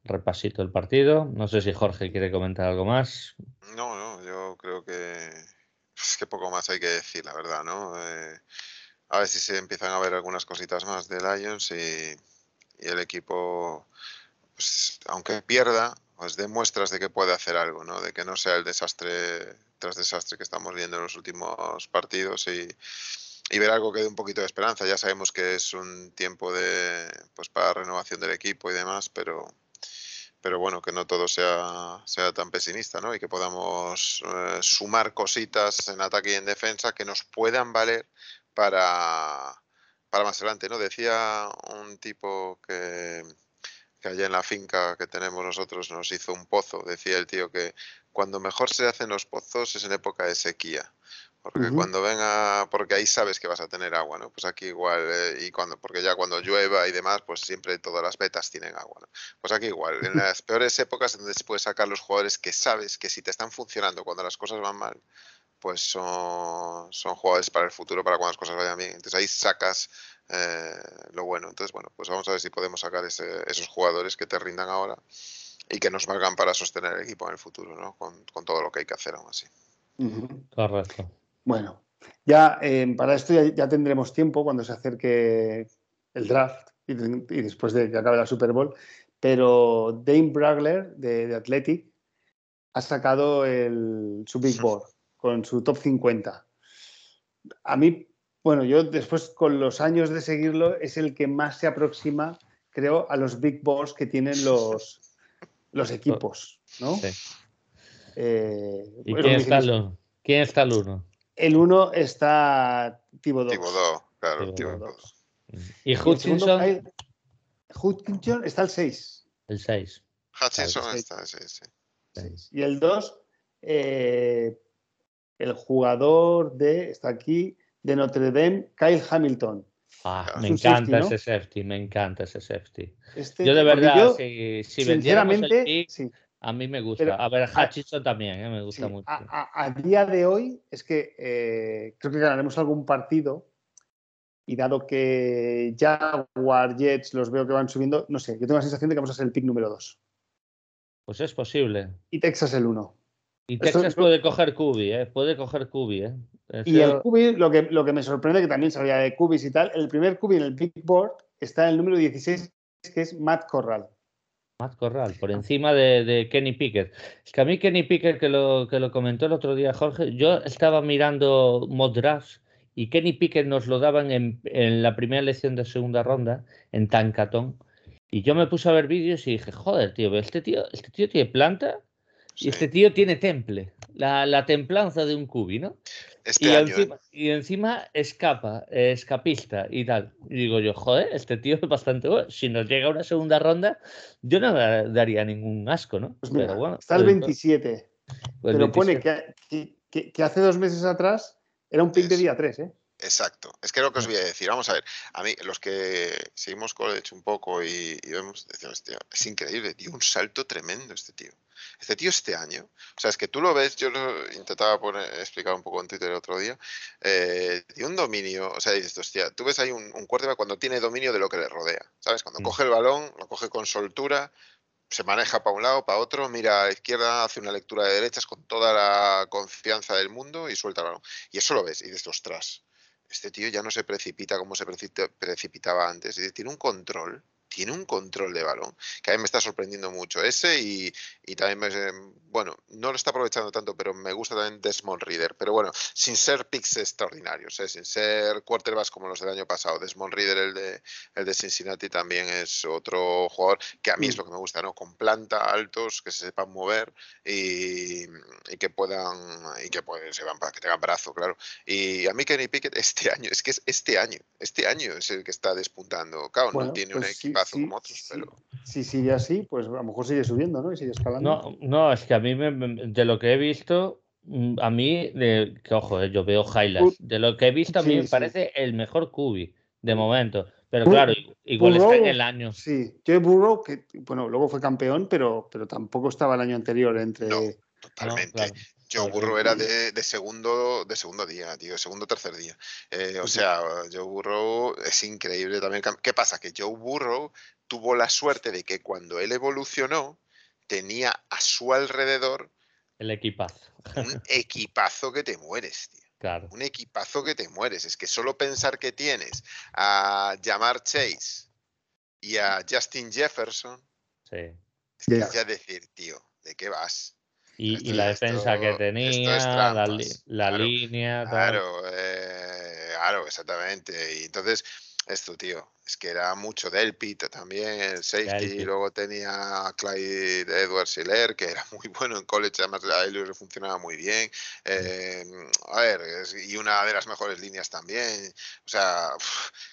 [SPEAKER 2] Repasito el partido. No sé si Jorge quiere comentar algo más.
[SPEAKER 3] No, no, yo creo que es que poco más hay que decir, la verdad, ¿no? Eh, a ver si se empiezan a ver algunas cositas más de Lions y, y el equipo, pues, aunque pierda, pues demuestras de que puede hacer algo, ¿no? De que no sea el desastre tras desastre que estamos viendo en los últimos partidos y, ver algo que dé un poquito de esperanza. Ya sabemos que es un tiempo de pues para renovación del equipo y demás, pero pero bueno, que no todo sea, sea tan pesimista, ¿no? Y que podamos eh, sumar cositas en ataque y en defensa que nos puedan valer para, para más adelante, ¿no? Decía un tipo que, que allá en la finca que tenemos nosotros nos hizo un pozo, decía el tío que cuando mejor se hacen los pozos es en época de sequía. Porque cuando venga, porque ahí sabes que vas a tener agua, ¿no? Pues aquí igual, eh, y cuando, porque ya cuando llueva y demás, pues siempre todas las vetas tienen agua, ¿no? Pues aquí igual, en las peores épocas donde se puede sacar los jugadores que sabes que si te están funcionando cuando las cosas van mal, pues son, son jugadores para el futuro, para cuando las cosas vayan bien. Entonces ahí sacas eh, lo bueno. Entonces, bueno, pues vamos a ver si podemos sacar esos jugadores que te rindan ahora y que nos valgan para sostener el equipo en el futuro, ¿no? Con, todo lo que hay que hacer aún así.
[SPEAKER 2] Correcto.
[SPEAKER 1] Bueno, ya eh, para esto ya, tendremos tiempo cuando se acerque el draft y, después de que acabe la Super Bowl, pero Dane Bragler de, de Athletic ha sacado el, su Big Board con su top 50. A mí, bueno, yo después con los años de seguirlo es el que más se aproxima, creo, a los Big Boards que tienen los, los equipos, ¿no? Sí.
[SPEAKER 2] Eh, ¿Y quién está, el, quién está el uno?
[SPEAKER 1] El uno está Tibodó.
[SPEAKER 3] Tibodó, claro, Tibodó.
[SPEAKER 2] ¿Y Hutchinson?
[SPEAKER 1] Hutchinson está el 6.
[SPEAKER 2] El 6.
[SPEAKER 3] Hutchinson está el 6, sí.
[SPEAKER 1] Y el 2, eh, el jugador de, está aquí, de Notre Dame, Kyle Hamilton.
[SPEAKER 2] Ah, me encanta ese safety, me encanta ese safety. Este, yo de verdad, si, si sinceramente, a mí me gusta. a ver, Hutchinson también, eh, me gusta mucho.
[SPEAKER 1] A, día de hoy es que eh, creo que ganaremos algún partido y dado que Jaguar, Jets los veo que van subiendo, no sé, yo tengo la sensación de que vamos a ser el pick número 2.
[SPEAKER 2] Pues es posible.
[SPEAKER 1] Y Texas el 1.
[SPEAKER 2] Y Texas puede coger Cubi, ¿eh? puede coger Cubi. ¿eh?
[SPEAKER 1] Y el cubi, lo que, lo que me sorprende, que también sabía de cubis y tal, el primer cubi en el Big Board está en el número 16, que es Matt Corral.
[SPEAKER 2] Matt Corral, por encima de, Kenny Pickett. Es que a mí Kenny Pickett, que lo, que lo comentó el otro día Jorge, yo estaba mirando mod drafts y Kenny Pickett nos lo daban en, en la primera elección de segunda ronda, en Tancatón. Y yo me puse a ver vídeos y dije, joder, tío, este tío, este tío tiene planta y este tío tiene temple, la, la templanza de un cubi, ¿no?
[SPEAKER 3] Este
[SPEAKER 2] y,
[SPEAKER 3] año,
[SPEAKER 2] encima,
[SPEAKER 3] ¿eh?
[SPEAKER 2] y, encima, escapa, eh, escapista y tal. Y digo yo, joder, este tío es bastante bueno. Si nos llega a una segunda ronda, yo no daría ningún asco, ¿no?
[SPEAKER 1] Pues mira, Pero bueno, está el 27. Pues pero 27. pone que, que, que, hace dos meses atrás era un pick de día 3, ¿eh?
[SPEAKER 3] Exacto, es que es lo que os voy a decir. Vamos a ver, a mí, los que seguimos college un poco y, y vemos, decimos, tío, es increíble, dio un salto tremendo este tío. Este tío este año, o sea, es que tú lo ves, yo lo intentaba poner, explicar un poco en Twitter el otro día, eh, tiene un dominio, o sea, dices, hostia, tú ves ahí un, un quarterback cuando tiene dominio de lo que le rodea, ¿sabes? Cuando mm. coge el balón, lo coge con soltura, se maneja para un lado, para otro, mira a la izquierda, hace una lectura de derechas con toda la confianza del mundo y suelta el balón. Y eso lo ves y dices, ostras, este tío ya no se precipita como se precipitaba antes, tiene un control tiene un control de balón que a mí me está sorprendiendo mucho. Ese y, y también, me, bueno, no lo está aprovechando tanto, pero me gusta también Desmond Reader. Pero bueno, sin ser picks extraordinarios, ¿eh? sin ser quarterbacks como los del año pasado. Desmond Reader, el de, el de Cincinnati, también es otro jugador que a mí es lo que me gusta, ¿no? Con planta, altos, que se sepan mover y, y que puedan, y que pues, se van, que tengan brazo, claro. Y a mí Kenny Pickett este año, es que es este año, este año es el que está despuntando. Claro, bueno, no tiene pues un
[SPEAKER 1] sí,
[SPEAKER 3] como otros, pero...
[SPEAKER 1] Si sigue así, pues a lo mejor sigue subiendo, ¿no? Y sigue escalando.
[SPEAKER 2] No, no es que a mí, me, de lo que he visto, a mí, de, que ojo, yo veo highlights. De lo que he visto, a mí sí, me sí. parece el mejor cubi de momento. Pero claro, igual Burrow, está en el año.
[SPEAKER 1] Sí, Joe Burrow, que bueno, luego fue campeón, pero, pero tampoco estaba el año anterior entre.
[SPEAKER 3] No, totalmente. No, claro. Joe Burrow era de, de, segundo de segundo día, tío, segundo tercer día. Eh, o sea, Joe Burrow es increíble también. ¿Qué pasa? Que Joe Burrow tuvo la suerte de que cuando él evolucionó tenía a su alrededor
[SPEAKER 2] el equipazo.
[SPEAKER 3] Un equipazo que te mueres, tío.
[SPEAKER 2] Claro.
[SPEAKER 3] Un equipazo que te mueres. Es que solo pensar que tienes a Jamar Chase y a Justin Jefferson.
[SPEAKER 2] Sí.
[SPEAKER 3] Es que yeah. decir, tío, ¿de qué vas?
[SPEAKER 2] Y, esto, y, la defensa esto, que tenía, la, li, la
[SPEAKER 3] claro,
[SPEAKER 2] línea. Tal.
[SPEAKER 3] Claro, eh, claro, exactamente. Y entonces, esto, tío, es que era mucho Delpit también, el safety. Y luego tenía a Clyde Edwards Hiller, que era muy bueno en college, además a él le funcionaba muy bien. Eh, a ver, y una de las mejores líneas también. O sea,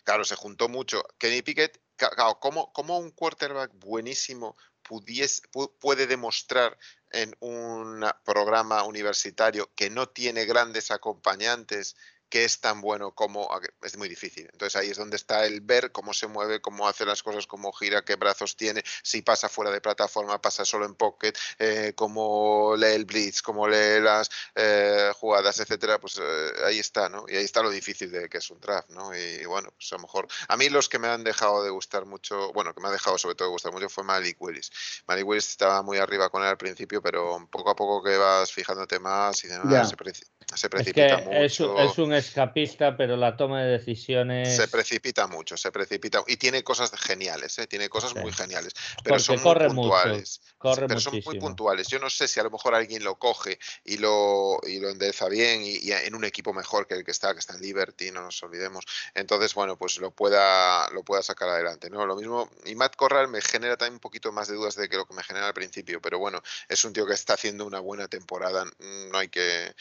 [SPEAKER 3] claro, se juntó mucho. Kenny Pickett, claro, como, como un quarterback buenísimo pudiese, puede demostrar en un programa universitario que no tiene grandes acompañantes que es tan bueno como es muy difícil. Entonces ahí es donde está el ver cómo se mueve, cómo hace las cosas, cómo gira, qué brazos tiene, si pasa fuera de plataforma, pasa solo en pocket, eh, cómo lee el blitz, cómo lee las eh, jugadas, etcétera. Pues eh, ahí está, ¿no? Y ahí está lo difícil de que es un draft, ¿no? Y, bueno, pues a lo mejor a mí los que me han dejado de gustar mucho, bueno, que me ha dejado sobre todo de gustar mucho fue Malik Willis. Malik Willis estaba muy arriba con él al principio, pero poco a poco que vas fijándote más y demás, yeah. Se, pre se, precipita
[SPEAKER 2] es que
[SPEAKER 3] mucho.
[SPEAKER 2] Es, es un escapista, pero la toma de decisiones.
[SPEAKER 3] Se precipita mucho, se precipita. Y tiene cosas geniales, ¿eh? tiene cosas sí. muy geniales. Pero
[SPEAKER 2] Porque
[SPEAKER 3] son
[SPEAKER 2] corre
[SPEAKER 3] muy puntuales.
[SPEAKER 2] Mucho, corre
[SPEAKER 3] pero
[SPEAKER 2] muchísimo.
[SPEAKER 3] son muy puntuales. Yo no sé si a lo mejor alguien lo coge y lo, y lo endereza bien y, y, en un equipo mejor que el que está, que está en Liberty, no nos olvidemos. Entonces, bueno, pues lo pueda, lo pueda sacar adelante. ¿no? Lo mismo, y Matt Corral me genera también un poquito más de dudas de que lo que me genera al principio, pero bueno, es un tío que está haciendo una buena temporada. No hay que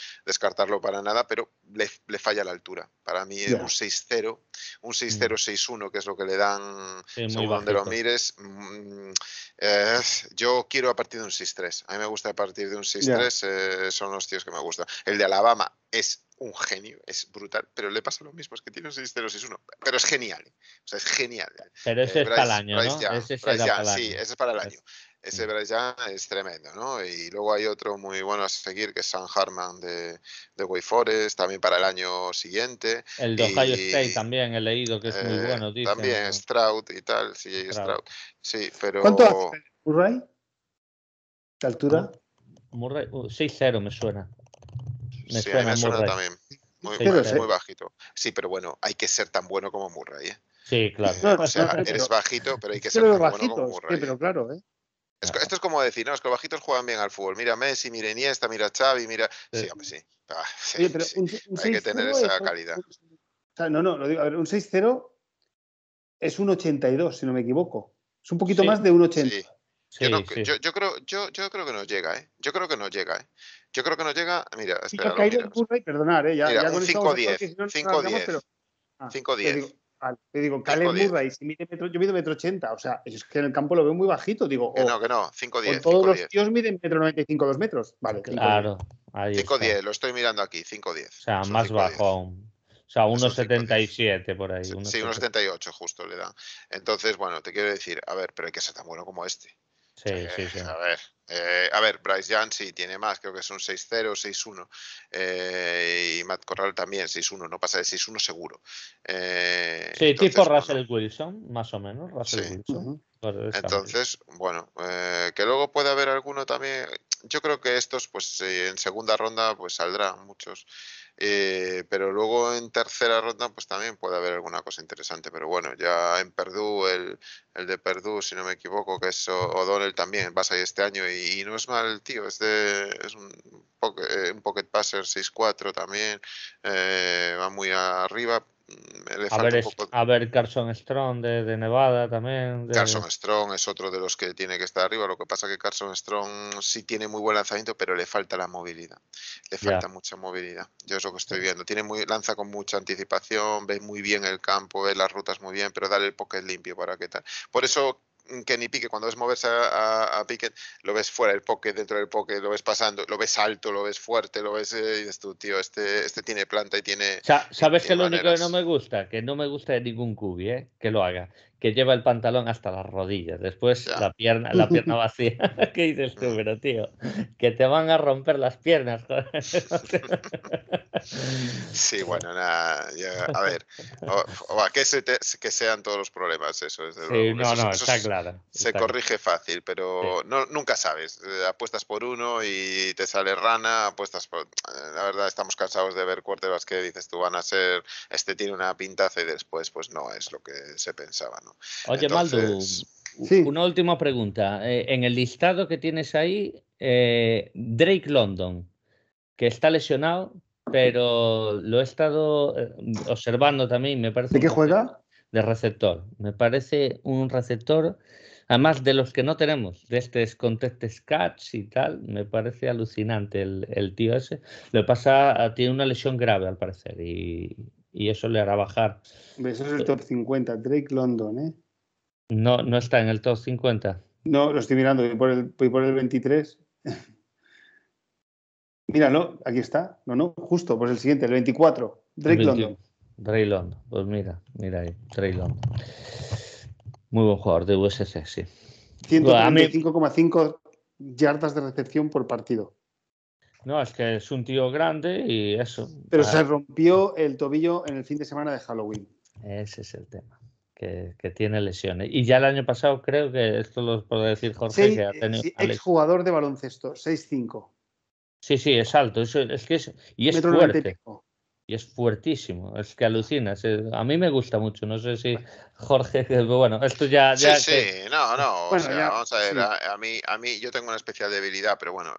[SPEAKER 3] descartarlo para nada, pero le, le falla la altura. Para mí yeah. un 6-0, un 6-0-6-1, que es lo que le dan
[SPEAKER 2] Sí,
[SPEAKER 3] según donde lo mires. mm, eh, yo quiero a partir de un 6-3. A mí me gusta a partir de un 6-3, eh, son los tíos que me gustan. El de Alabama es un genio, es brutal, pero le pasa lo mismo, es que tiene un 6-0-6-1, pero es genial. O sea, es genial.
[SPEAKER 2] Pero ese
[SPEAKER 3] Eh,
[SPEAKER 2] es para el
[SPEAKER 3] Bryce-
[SPEAKER 2] año,
[SPEAKER 3] Bryce
[SPEAKER 2] ¿no?
[SPEAKER 3] Young,
[SPEAKER 2] Ese
[SPEAKER 3] Bryce
[SPEAKER 2] será
[SPEAKER 3] Young,
[SPEAKER 2] para el
[SPEAKER 3] sí,
[SPEAKER 2] año.
[SPEAKER 3] ese es para el
[SPEAKER 2] Es-
[SPEAKER 3] año. Ese
[SPEAKER 2] Mm.
[SPEAKER 3] Bryce Young es tremendo, ¿no? Y luego hay otro muy bueno a seguir que es Sam Harman de, de Way Forest, también para el año siguiente.
[SPEAKER 2] El de Ohio
[SPEAKER 3] Y,
[SPEAKER 2] State también he leído que es muy
[SPEAKER 3] eh,
[SPEAKER 2] bueno, dicen.
[SPEAKER 3] también
[SPEAKER 2] ¿no?
[SPEAKER 3] Stroud y tal, sí,
[SPEAKER 2] Stroud.
[SPEAKER 3] Stroud. Sí, pero
[SPEAKER 1] ¿Cuánto hace Murray? ¿De altura?
[SPEAKER 2] Murray, uh, 6-0 me suena. Me
[SPEAKER 3] sí, a mí
[SPEAKER 2] suena
[SPEAKER 3] me suena
[SPEAKER 2] Murray.
[SPEAKER 3] también. Muy,
[SPEAKER 2] Sí,
[SPEAKER 3] muy- bajito. Sí, pero bueno, hay que ser tan bueno como Murray. ¿eh?
[SPEAKER 2] Sí, claro.
[SPEAKER 3] Eh, o sea,
[SPEAKER 1] no,
[SPEAKER 3] eres
[SPEAKER 1] pero-
[SPEAKER 3] bajito, pero hay que ser tan bueno como Murray.
[SPEAKER 1] sí, pero claro, ¿eh?
[SPEAKER 3] Es esto es como decir, no, es que los bajitos juegan bien al fútbol. Mira Messi, mira Iniesta, mira Xavi, mira... Sí,
[SPEAKER 2] Sí.
[SPEAKER 3] hombre, sí. Ah, sí,
[SPEAKER 1] Oye, pero
[SPEAKER 3] sí.
[SPEAKER 1] un, un
[SPEAKER 3] Hay que tener
[SPEAKER 1] 6-0
[SPEAKER 3] esa
[SPEAKER 1] es-
[SPEAKER 3] calidad.
[SPEAKER 1] O sea, no, no, lo digo, a ver, un 6-0 es un 82, si no me equivoco. Es un poquito
[SPEAKER 2] Sí,
[SPEAKER 1] más de un 80.
[SPEAKER 3] Sí.
[SPEAKER 2] Sí,
[SPEAKER 3] Yo, no-
[SPEAKER 2] sí.
[SPEAKER 3] yo, yo creo, yo, yo creo que no llega, ¿eh? Yo creo que no llega, ¿eh? Yo creo que no llega. Mira, espera,
[SPEAKER 1] caído el Murray, perdonar, ¿eh? Ya,
[SPEAKER 3] Mira,
[SPEAKER 1] ya
[SPEAKER 3] un
[SPEAKER 1] con esto vamos a
[SPEAKER 3] 5-10,
[SPEAKER 1] porque si no nos
[SPEAKER 3] 5-10,
[SPEAKER 1] alargamos, pero- Ah,
[SPEAKER 3] 5-10.
[SPEAKER 1] Te digo, vale, te digo, Caleb
[SPEAKER 3] 5-10.
[SPEAKER 1] Murray, si mide metro, yo mido metro 80, o sea, es que en el campo lo veo muy bajito, digo,
[SPEAKER 3] Que
[SPEAKER 1] o,
[SPEAKER 3] no, que no,
[SPEAKER 1] o
[SPEAKER 3] 5-10.
[SPEAKER 1] todos los
[SPEAKER 3] 5-10.
[SPEAKER 1] tíos miden metro 95, 2 metros. Vale, 5-10.
[SPEAKER 2] Claro, ahí está.
[SPEAKER 3] 5-10, lo estoy mirando aquí, 5-10.
[SPEAKER 2] O sea,
[SPEAKER 3] Son
[SPEAKER 2] más
[SPEAKER 3] 5-10.
[SPEAKER 2] bajo aún. O sea,
[SPEAKER 3] Son
[SPEAKER 2] 1,77 por ahí.
[SPEAKER 3] Sí,
[SPEAKER 2] unos
[SPEAKER 3] Sí, unos 78 justo le dan. Entonces, bueno, te quiero decir, a ver, pero hay que ser tan bueno como este.
[SPEAKER 2] Sí,
[SPEAKER 3] Eh,
[SPEAKER 2] sí, sí.
[SPEAKER 3] A ver, eh, a ver, Bryce Young sí tiene más, creo que es un 6-0, 6-1. eh, y Matt Corral también, 6-1, no pasa de 6-1 seguro. Eh,
[SPEAKER 2] Sí,
[SPEAKER 3] entonces,
[SPEAKER 2] tipo
[SPEAKER 3] bueno,
[SPEAKER 2] Russell Wilson, más o menos. Russell
[SPEAKER 3] Sí.
[SPEAKER 2] Wilson. Por esa
[SPEAKER 3] Entonces, bueno, eh, que luego puede haber alguno también. Yo creo que estos, pues eh, en segunda ronda, pues saldrán muchos. Eh, pero luego en tercera ronda, pues también puede haber alguna cosa interesante. Pero bueno, ya en Purdue, el, el de Purdue, si no me equivoco, que es O'Donnell también, vas ahí este año y, y no es mal tío, es, de, es un, pocket, eh, un pocket passer 6-4 también, eh, va muy arriba. Mm, Le
[SPEAKER 2] A ver,
[SPEAKER 3] un
[SPEAKER 2] es-
[SPEAKER 3] poco.
[SPEAKER 2] a ver Carson Strong de, de Nevada también. de-
[SPEAKER 3] Carson Strong es otro de los que tiene que estar arriba. Lo que pasa que Carson Strong sí tiene muy buen lanzamiento, pero le falta la movilidad. Le falta mucha movilidad. Yo es lo que estoy viendo. Tiene muy, lanza con mucha anticipación, ve muy bien el campo, ve las rutas muy bien, pero dale el pocket limpio para que tal. Por eso que ni Pique, cuando ves moverse a, a, a Pickett, lo ves fuera del pocket, dentro del pocket, lo ves pasando, lo ves alto, lo ves fuerte, lo ves eh, y dices tú, tío, este, este tiene planta y tiene.
[SPEAKER 2] Sa- ¿Sabes
[SPEAKER 3] tiene
[SPEAKER 2] qué es lo único que no me gusta? Que no me gusta de ningún cubi, ¿eh? Que lo haga. Que lleva el pantalón hasta las rodillas. Después
[SPEAKER 3] Ya.
[SPEAKER 2] la pierna, la pierna vacía. ¿Qué dices tú, pero tío? Que te van a romper las piernas.
[SPEAKER 3] Sí, bueno, nada, ya, a ver, o, o a que, se te- que sean todos los problemas, eso desde
[SPEAKER 2] Sí, no,
[SPEAKER 3] Eso-
[SPEAKER 2] no,
[SPEAKER 3] eso
[SPEAKER 2] está
[SPEAKER 3] se-
[SPEAKER 2] claro.
[SPEAKER 3] Se
[SPEAKER 2] está
[SPEAKER 3] corrige fácil, pero no, nunca sabes. eh, apuestas por uno y te sale rana, apuestas por... eh, La verdad, estamos cansados de ver quarterbacks que dices tú van a ser, este tiene una pintaza y después pues no es lo que se pensaba, ¿no?
[SPEAKER 2] Oye,
[SPEAKER 3] Entonces-
[SPEAKER 1] Sí.
[SPEAKER 2] una última pregunta. Eh, en el listado que tienes ahí, eh, Drake London, que está lesionado, pero lo he estado eh, observando también, me parece...
[SPEAKER 1] ¿De qué juega?
[SPEAKER 2] de receptor. Me parece un receptor, además de los que no tenemos, de estos contestes catch y tal, me parece alucinante el, el tío ese. Lo que pasa, tiene una lesión grave al parecer y, y eso le hará bajar.
[SPEAKER 1] Eso es el top 50, Drake London, ¿eh?
[SPEAKER 2] No, no está en el top 50.
[SPEAKER 1] No, lo estoy mirando, voy por el, voy por el 23. Míralo, aquí está. No, no, justo, pues el siguiente, el 24. Drake
[SPEAKER 2] 21.
[SPEAKER 1] London.
[SPEAKER 2] Drake London, pues mira, mira ahí, Drake London. Muy buen jugador de USC, sí. Bueno, a mí-
[SPEAKER 1] 135,5 yardas de recepción por partido.
[SPEAKER 2] No, es que es un tío grande y eso.
[SPEAKER 1] Pero se rompió el tobillo en el fin de semana de Halloween.
[SPEAKER 2] Ese es el tema. Que, que tiene lesiones. Y ya el año pasado creo que esto lo puede decir Jorge,
[SPEAKER 1] Seis-
[SPEAKER 2] que ha tenido.
[SPEAKER 1] sí,
[SPEAKER 2] ha les-
[SPEAKER 1] exjugador de baloncesto, 6'5.
[SPEAKER 2] Sí, sí, es alto. eso- es que es, y es
[SPEAKER 1] metro 90 y
[SPEAKER 2] fuerte. Y es fuertísimo. Es que alucinas. A mí me gusta mucho. No sé si Jorge, que, bueno, esto ya.
[SPEAKER 3] Sí,
[SPEAKER 2] ya
[SPEAKER 3] sí,
[SPEAKER 2] que-
[SPEAKER 3] no, no, o
[SPEAKER 1] Bueno,
[SPEAKER 3] sea,
[SPEAKER 1] ya,
[SPEAKER 3] vamos a ver,
[SPEAKER 1] sí.
[SPEAKER 3] a, a mí, a mí yo tengo una especial debilidad, pero bueno,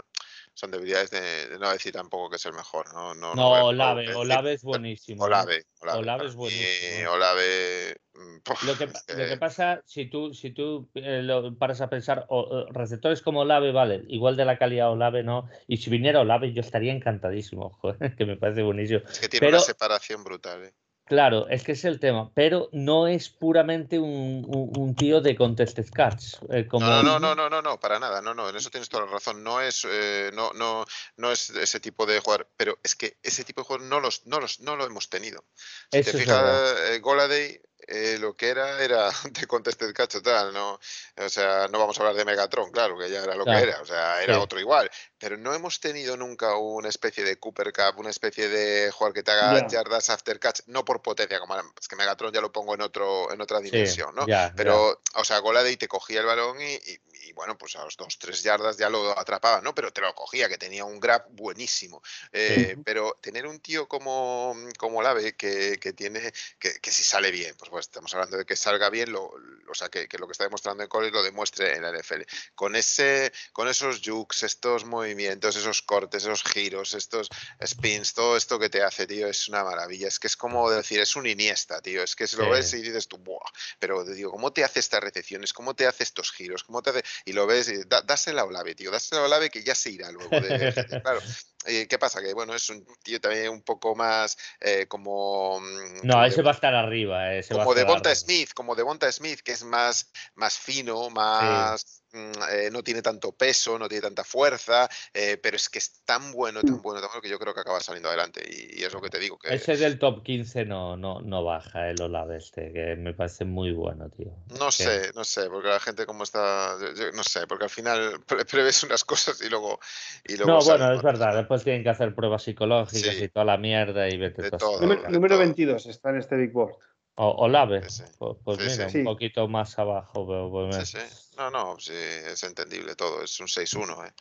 [SPEAKER 3] son debilidades de, de no decir tampoco que es el mejor, no, no,
[SPEAKER 2] No,
[SPEAKER 3] a-
[SPEAKER 2] Olave, Olave es buenísimo. ¿eh?
[SPEAKER 3] Olave, Olave,
[SPEAKER 2] Olave es buenísimo, ¿eh?
[SPEAKER 3] Olave, mm,
[SPEAKER 2] Lo que, lo pasa, si tú, si tú eh, lo paras a pensar, o, o receptores como Olave, vale, igual de la calidad Olave, no. Y si viniera Olave, yo estaría encantadísimo, joder, que me parece buenísimo.
[SPEAKER 3] es que tiene
[SPEAKER 2] pero-
[SPEAKER 3] una separación brutal. ¿eh?
[SPEAKER 2] Claro, es que es el tema, pero no es puramente un, un- un tío de contested catch. eh, como...
[SPEAKER 3] No, no, no, no, no, no, para nada, no, no, en eso tienes toda la razón. No es, eh, no, no, no es ese tipo de jugador, pero es que ese tipo de jugador no los, no los, no lo hemos tenido. Si
[SPEAKER 2] Eso
[SPEAKER 3] te fijas, eh, Goladay, eh, lo que era era de contested catch total, no, o sea, no vamos a hablar de Megatron, claro, que ya era lo
[SPEAKER 2] Claro,
[SPEAKER 3] que era, o sea, era
[SPEAKER 2] sí.
[SPEAKER 3] otro igual, pero no hemos tenido nunca una especie de Cooper Cup, una especie de jugador que te haga yardas after catch, no por potencia, como es que Megatron ya lo pongo en otro en otra dimensión, ¿no? pero, o sea, Golade y te cogía el balón y, y, bueno, pues a los dos, tres yardas ya lo atrapaba, ¿no? Pero te lo cogía, que tenía un grab buenísimo. Eh, pero tener un tío como, como Lave, que, que tiene, que, que, si sale bien, pues, pues estamos hablando de que salga bien, lo, o sea, que, que, lo que está demostrando en college lo demuestre en la NFL. Con, ese, con esos jukes, estos movimientos, esos cortes, esos giros, estos spins, todo esto que te hace, tío, es una maravilla. Es que es como decir, es un Iniesta, tío. Es que si lo ves y dices tú, Buah. pero digo, ¿cómo te hace estas recepciones? ¿Cómo te hace estos giros? ¿Cómo te hace? Y lo ves y da, dásela a Olave, tío, dásela a Olave que ya se irá luego. De, claro. Eh, ¿Qué pasa? Que bueno, es un tío también un poco más eh, como.
[SPEAKER 2] Mm, no, ese va a estar arriba. Ese
[SPEAKER 3] como
[SPEAKER 2] de
[SPEAKER 3] Bonta Smith, como de Bonta Smith, que es más, más fino, más. Eh, no tiene tanto peso, no tiene tanta fuerza, eh, pero es que es tan bueno, tan mm. bueno, tan bueno que yo creo que acaba saliendo adelante y, es lo que te digo. Que...
[SPEAKER 2] Ese del top 15 no, no, no baja el Olave este, que me parece muy bueno, tío.
[SPEAKER 3] No sé, no sé, porque la gente como está, no sé, porque al final preves unas cosas y luego... Y luego
[SPEAKER 2] no, bueno, es verdad, después tienen que hacer pruebas psicológicas y toda la mierda y vete
[SPEAKER 1] todo. Número, 22 está en este Big Board.
[SPEAKER 2] O, Olave, pues, pues mira, un poquito más abajo.
[SPEAKER 3] Pero, sí, sí. No, no, sí, es entendible todo, es un 6-1. ¿eh?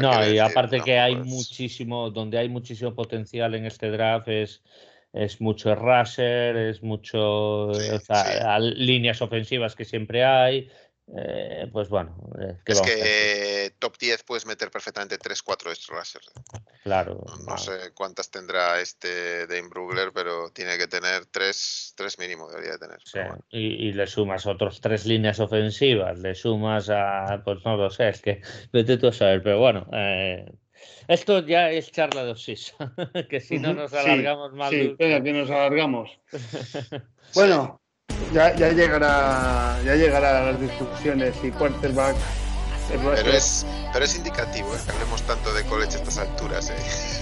[SPEAKER 2] no, y aparte que hay pues muchísimo, donde hay muchísimo potencial en este draft es, es mucho rusher, es mucho líneas ofensivas que siempre hay, eh, pues bueno.
[SPEAKER 3] Eh, es que top 10 puedes meter perfectamente 3-4 racers.
[SPEAKER 2] Claro.
[SPEAKER 3] No, sé cuántas tendrá este Dane Brugler, pero tiene que tener 3, mínimo, debería tener.
[SPEAKER 2] y, le sumas otros tres líneas ofensivas, le sumas a, pues no lo sé, es que vete tú a saber, pero bueno. Eh, esto ya es charla de Osis, que si no nos alargamos más.
[SPEAKER 1] Sí, espera, que nos alargamos. bueno, ya, ya llegará ya llegará las discusiones y quarterback
[SPEAKER 3] pero es, pero es indicativo ¿eh? que hablemos tanto de college a estas alturas. ¿eh?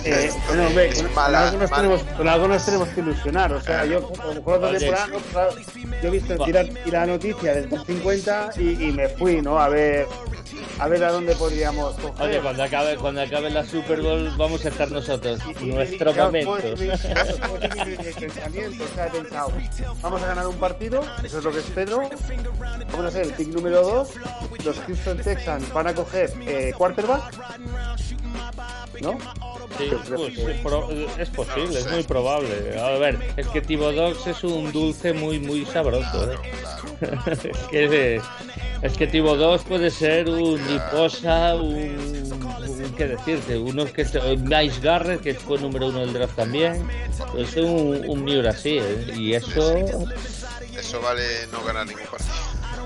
[SPEAKER 1] Eh, con, algunos Tenemos, con, algunos tenemos, que ilusionar. O sea, yo, a mejor otra temporada, yo he visto tirar, la noticia del 50 y, y, me fui, ¿no? A ver a ver a dónde podríamos coger.
[SPEAKER 2] Oye, cuando acabe, cuando acabe la Super Bowl vamos a estar nosotros, nuestro momento.
[SPEAKER 1] vamos a ganar un partido, eso es lo que espero. Vamos a ser el pick número 2. Los Houston Texans van a coger eh, quarterback. ¿No?
[SPEAKER 2] Sí, pues, es posible, es muy probable. A ver, es que Tibo Dogs es un dulce muy, muy sabroso. ¿eh? es que es que Tibo 2 puede ser un Niposa, un, un, ¿qué decirte? Uno que Nice Garrett, que fue número uno del draft también. Puede ser un, un Miura así, ¿eh? Y eso.
[SPEAKER 3] Eso vale no ganar ningún partido.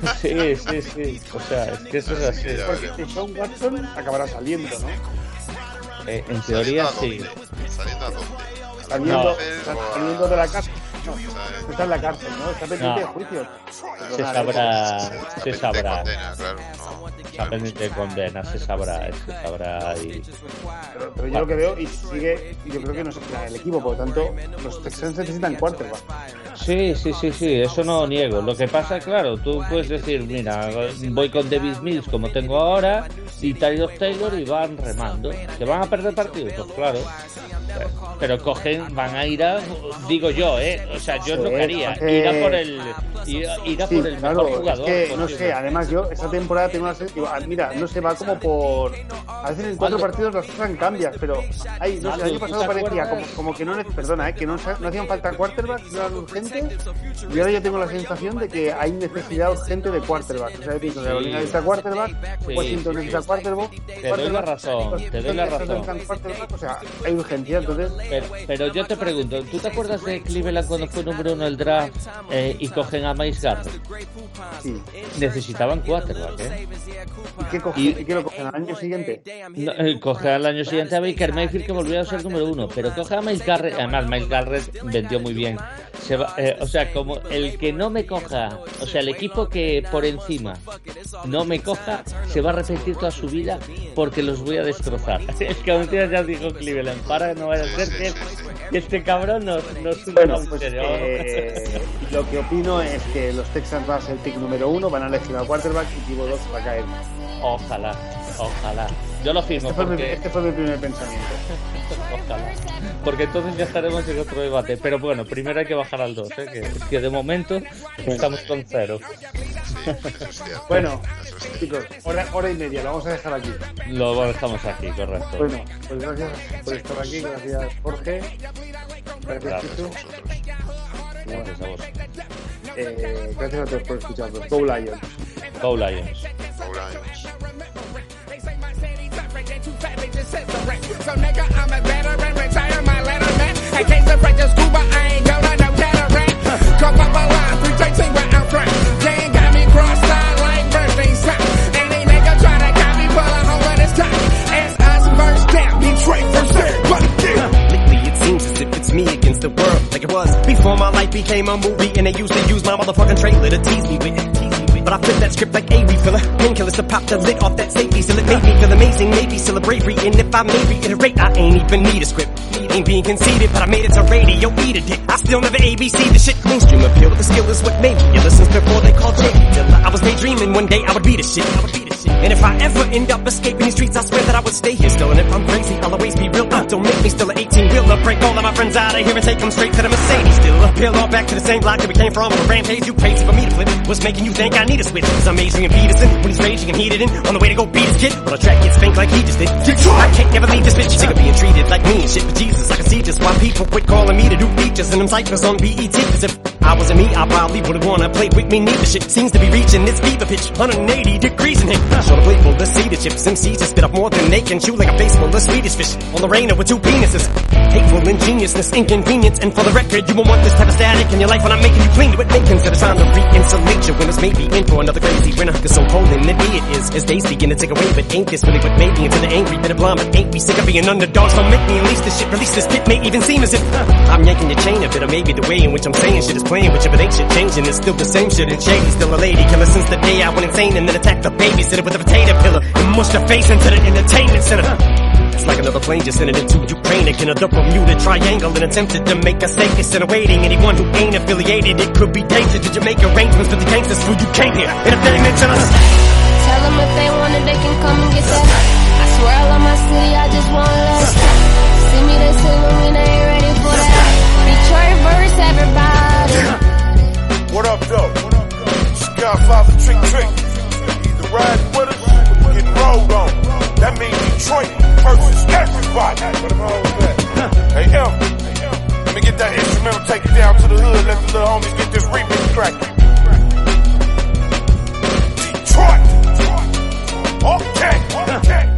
[SPEAKER 2] Sí, sí, sí. O sea, es que eso es así.
[SPEAKER 1] Porque Sean Watson acabará saliendo, ¿no?
[SPEAKER 2] Eh, en teoría sí.
[SPEAKER 3] ¿Saliendo a dónde?
[SPEAKER 1] Saliendo, saliendo de la casa. Está en la cárcel, ¿no? Está pendiente de juicio.
[SPEAKER 2] Se sabrá. Se sabrá. Está pendiente de condena, se sabrá. Se sabrá y...
[SPEAKER 1] pero, yo lo que veo, y sigue, y yo creo que no se queda el equipo, por lo tanto, los Texans necesitan quarterback.
[SPEAKER 2] Sí, sí, sí, sí, eso no niego. Lo que pasa, claro, tú puedes decir, mira, voy con David Mills como tengo ahora, y Tyler Taylor y van remando. ¿Que van a perder partidos? Pues claro. Pero cogen, van a ir a, digo yo, ¿eh? O sea, yo lo que haría, ir a por el, ir, a por el mejor jugador.
[SPEAKER 1] Es que, no sé, además yo esta temporada tengo una ah, mira, no se va como por, a veces en cuatro partidos las cosas cambian, pero ay, no sé, el año pasado parecía como, como, que no, perdona, ¿eh? que no, no hacían falta quarterbacks, no eran urgentes, y ahora yo tengo la sensación de que hay necesidad urgente de quarterbacks. O sea, que Carolina necesita quarterback, Washington necesita quarterback.
[SPEAKER 2] Te doy la razón, te doy la razón.
[SPEAKER 1] O sea, hay urgencia, entonces.
[SPEAKER 2] Pero, yo te pregunto, ¿tú te acuerdas de Cleveland cuando fue número uno el draft eh, y cogen a Miles Garrett?
[SPEAKER 1] Sí.
[SPEAKER 2] Necesitaban quarterback, ¿eh?
[SPEAKER 1] ¿Y qué, cogen, y, qué lo cogen al año siguiente?
[SPEAKER 2] No, eh, coge al año siguiente a Baker Mayfield que volvió a ser número uno, pero coge a Miles Garrett, además Miles Garrett vendió muy bien. Se va, eh, o sea, como el que no me coja, o sea, el equipo que por encima no me coja, se va a arrepentir toda su vida porque los voy a destrozar. Es que a ya dijo Cleveland, para, no vaya a ser que, este cabrón nos, nos
[SPEAKER 1] bueno, pues, eh, lo que opino es que los Texans van a ser el pick número uno, van a elegir al quarterback y Tibo 2 va a caer
[SPEAKER 2] Ojalá, ojalá. Yo lo firmo
[SPEAKER 1] Este fue, mi,
[SPEAKER 2] porque...
[SPEAKER 1] este fue mi primer pensamiento.
[SPEAKER 2] Ojalá. Porque entonces ya estaremos en otro debate. Pero bueno, primero hay que bajar al 2, ¿eh? que, que de momento estamos con cero.
[SPEAKER 3] Sí, es.
[SPEAKER 1] Bueno, chicos, hora, hora y media, lo vamos a dejar aquí.
[SPEAKER 2] Lo dejamos aquí, correcto.
[SPEAKER 1] Bueno, pues gracias por estar aquí, gracias Jorge, gracias
[SPEAKER 2] Gracias.
[SPEAKER 1] Chicho,
[SPEAKER 3] Vosotros.
[SPEAKER 2] Gracias a vos.
[SPEAKER 1] eh, gracias a todos por escucharnos. Go Lions.
[SPEAKER 2] Go Lions.
[SPEAKER 3] Go Lions.
[SPEAKER 4] So nigga, I'm a veteran, retire my letterman. I came to practice scuba, I ain't going to no cataract. Come up
[SPEAKER 5] it was before my life became a movie, and they used to use my motherfucking trailer to tease me with it. Me. But I flipped that script like a refiller, painkillers to pop the lid off that safety, still it made me feel amazing, maybe still a bravery, and if I may reiterate, I ain't even need a script. Ain't being conceited, but I made it to radio, eat a dick. I still never ABC the shit. Mainstream appeal, the skill is what made me. Ever since before they called Dilla, I was daydreaming one day I would be the shit. I would be the shit. And if I ever end up escaping these streets, I swear that I would stay here still. And if I'm crazy, I'll always be real. Uh, don't make me still an 18 wheeler. Break all of my friends out of here and take them straight to the Mercedes still. Appeal all back to the same block that we came from. A rampage, you crazy for me to flip. What's making you think I need a switch? Cause I'm Adrian Peterson when he's raging and heated in. On the way to go beat his kid. Well, the track gets spanked like he just did. I can't never leave this bitch. Sick of being treated like me and shit But Jesus. I can see just why people quit calling me to do features and them cyphers on BET. Cause if I wasn't me, I probably would've wanna play with me. Neither shit seems to be reaching its fever pitch. 180 degrees in here. Show the playful, the cedar chips. MCs just spit up more than they can chew like a face full of Swedish fish. On the rainer with two penises. Hateful ingeniousness, inconvenience. And for the record, you won't want this type of static in your life when I'm making you clean to it. Make consider trying to re-insulate your winners. Maybe in for another crazy winter. Cause so cold and nippy it is. As days begin to take away. But ain't this really what made me into the angry bit of? But ain't we sick of being underdogs? Don't make me unleash this shit. Release this pit. May even seem as if uh, I'm yanking your chain a bit. Or maybe the way in which I'm saying shit is with you. But ain't shit changing. It's still the same shit. And shady. Still a lady killer since the day I went insane. And then attacked the babysitter with a potato pillar. And mushed her face into the entertainment center. It's like another plane just sending it to Ukraine again. A Bermuda Triangle and attempted to make a stake. It's awaiting anyone who ain't affiliated. It could be dangerous. Did you make arrangements with the gangsters who you came here? And if they mention us,
[SPEAKER 6] Tell them if they want it, they can come and get that. I swear I love my city, I just want less. See me, they say when we ain't ready for that. Detroit verse, everybody.
[SPEAKER 7] What up, though? Skyfire for Trick Trick. Either ride with us or getting rolled on. That means Detroit versus everybody. Hey, M. Let me get that instrumental, take it down to the hood, let the little homies get this remix cracking. Detroit! Okay, okay.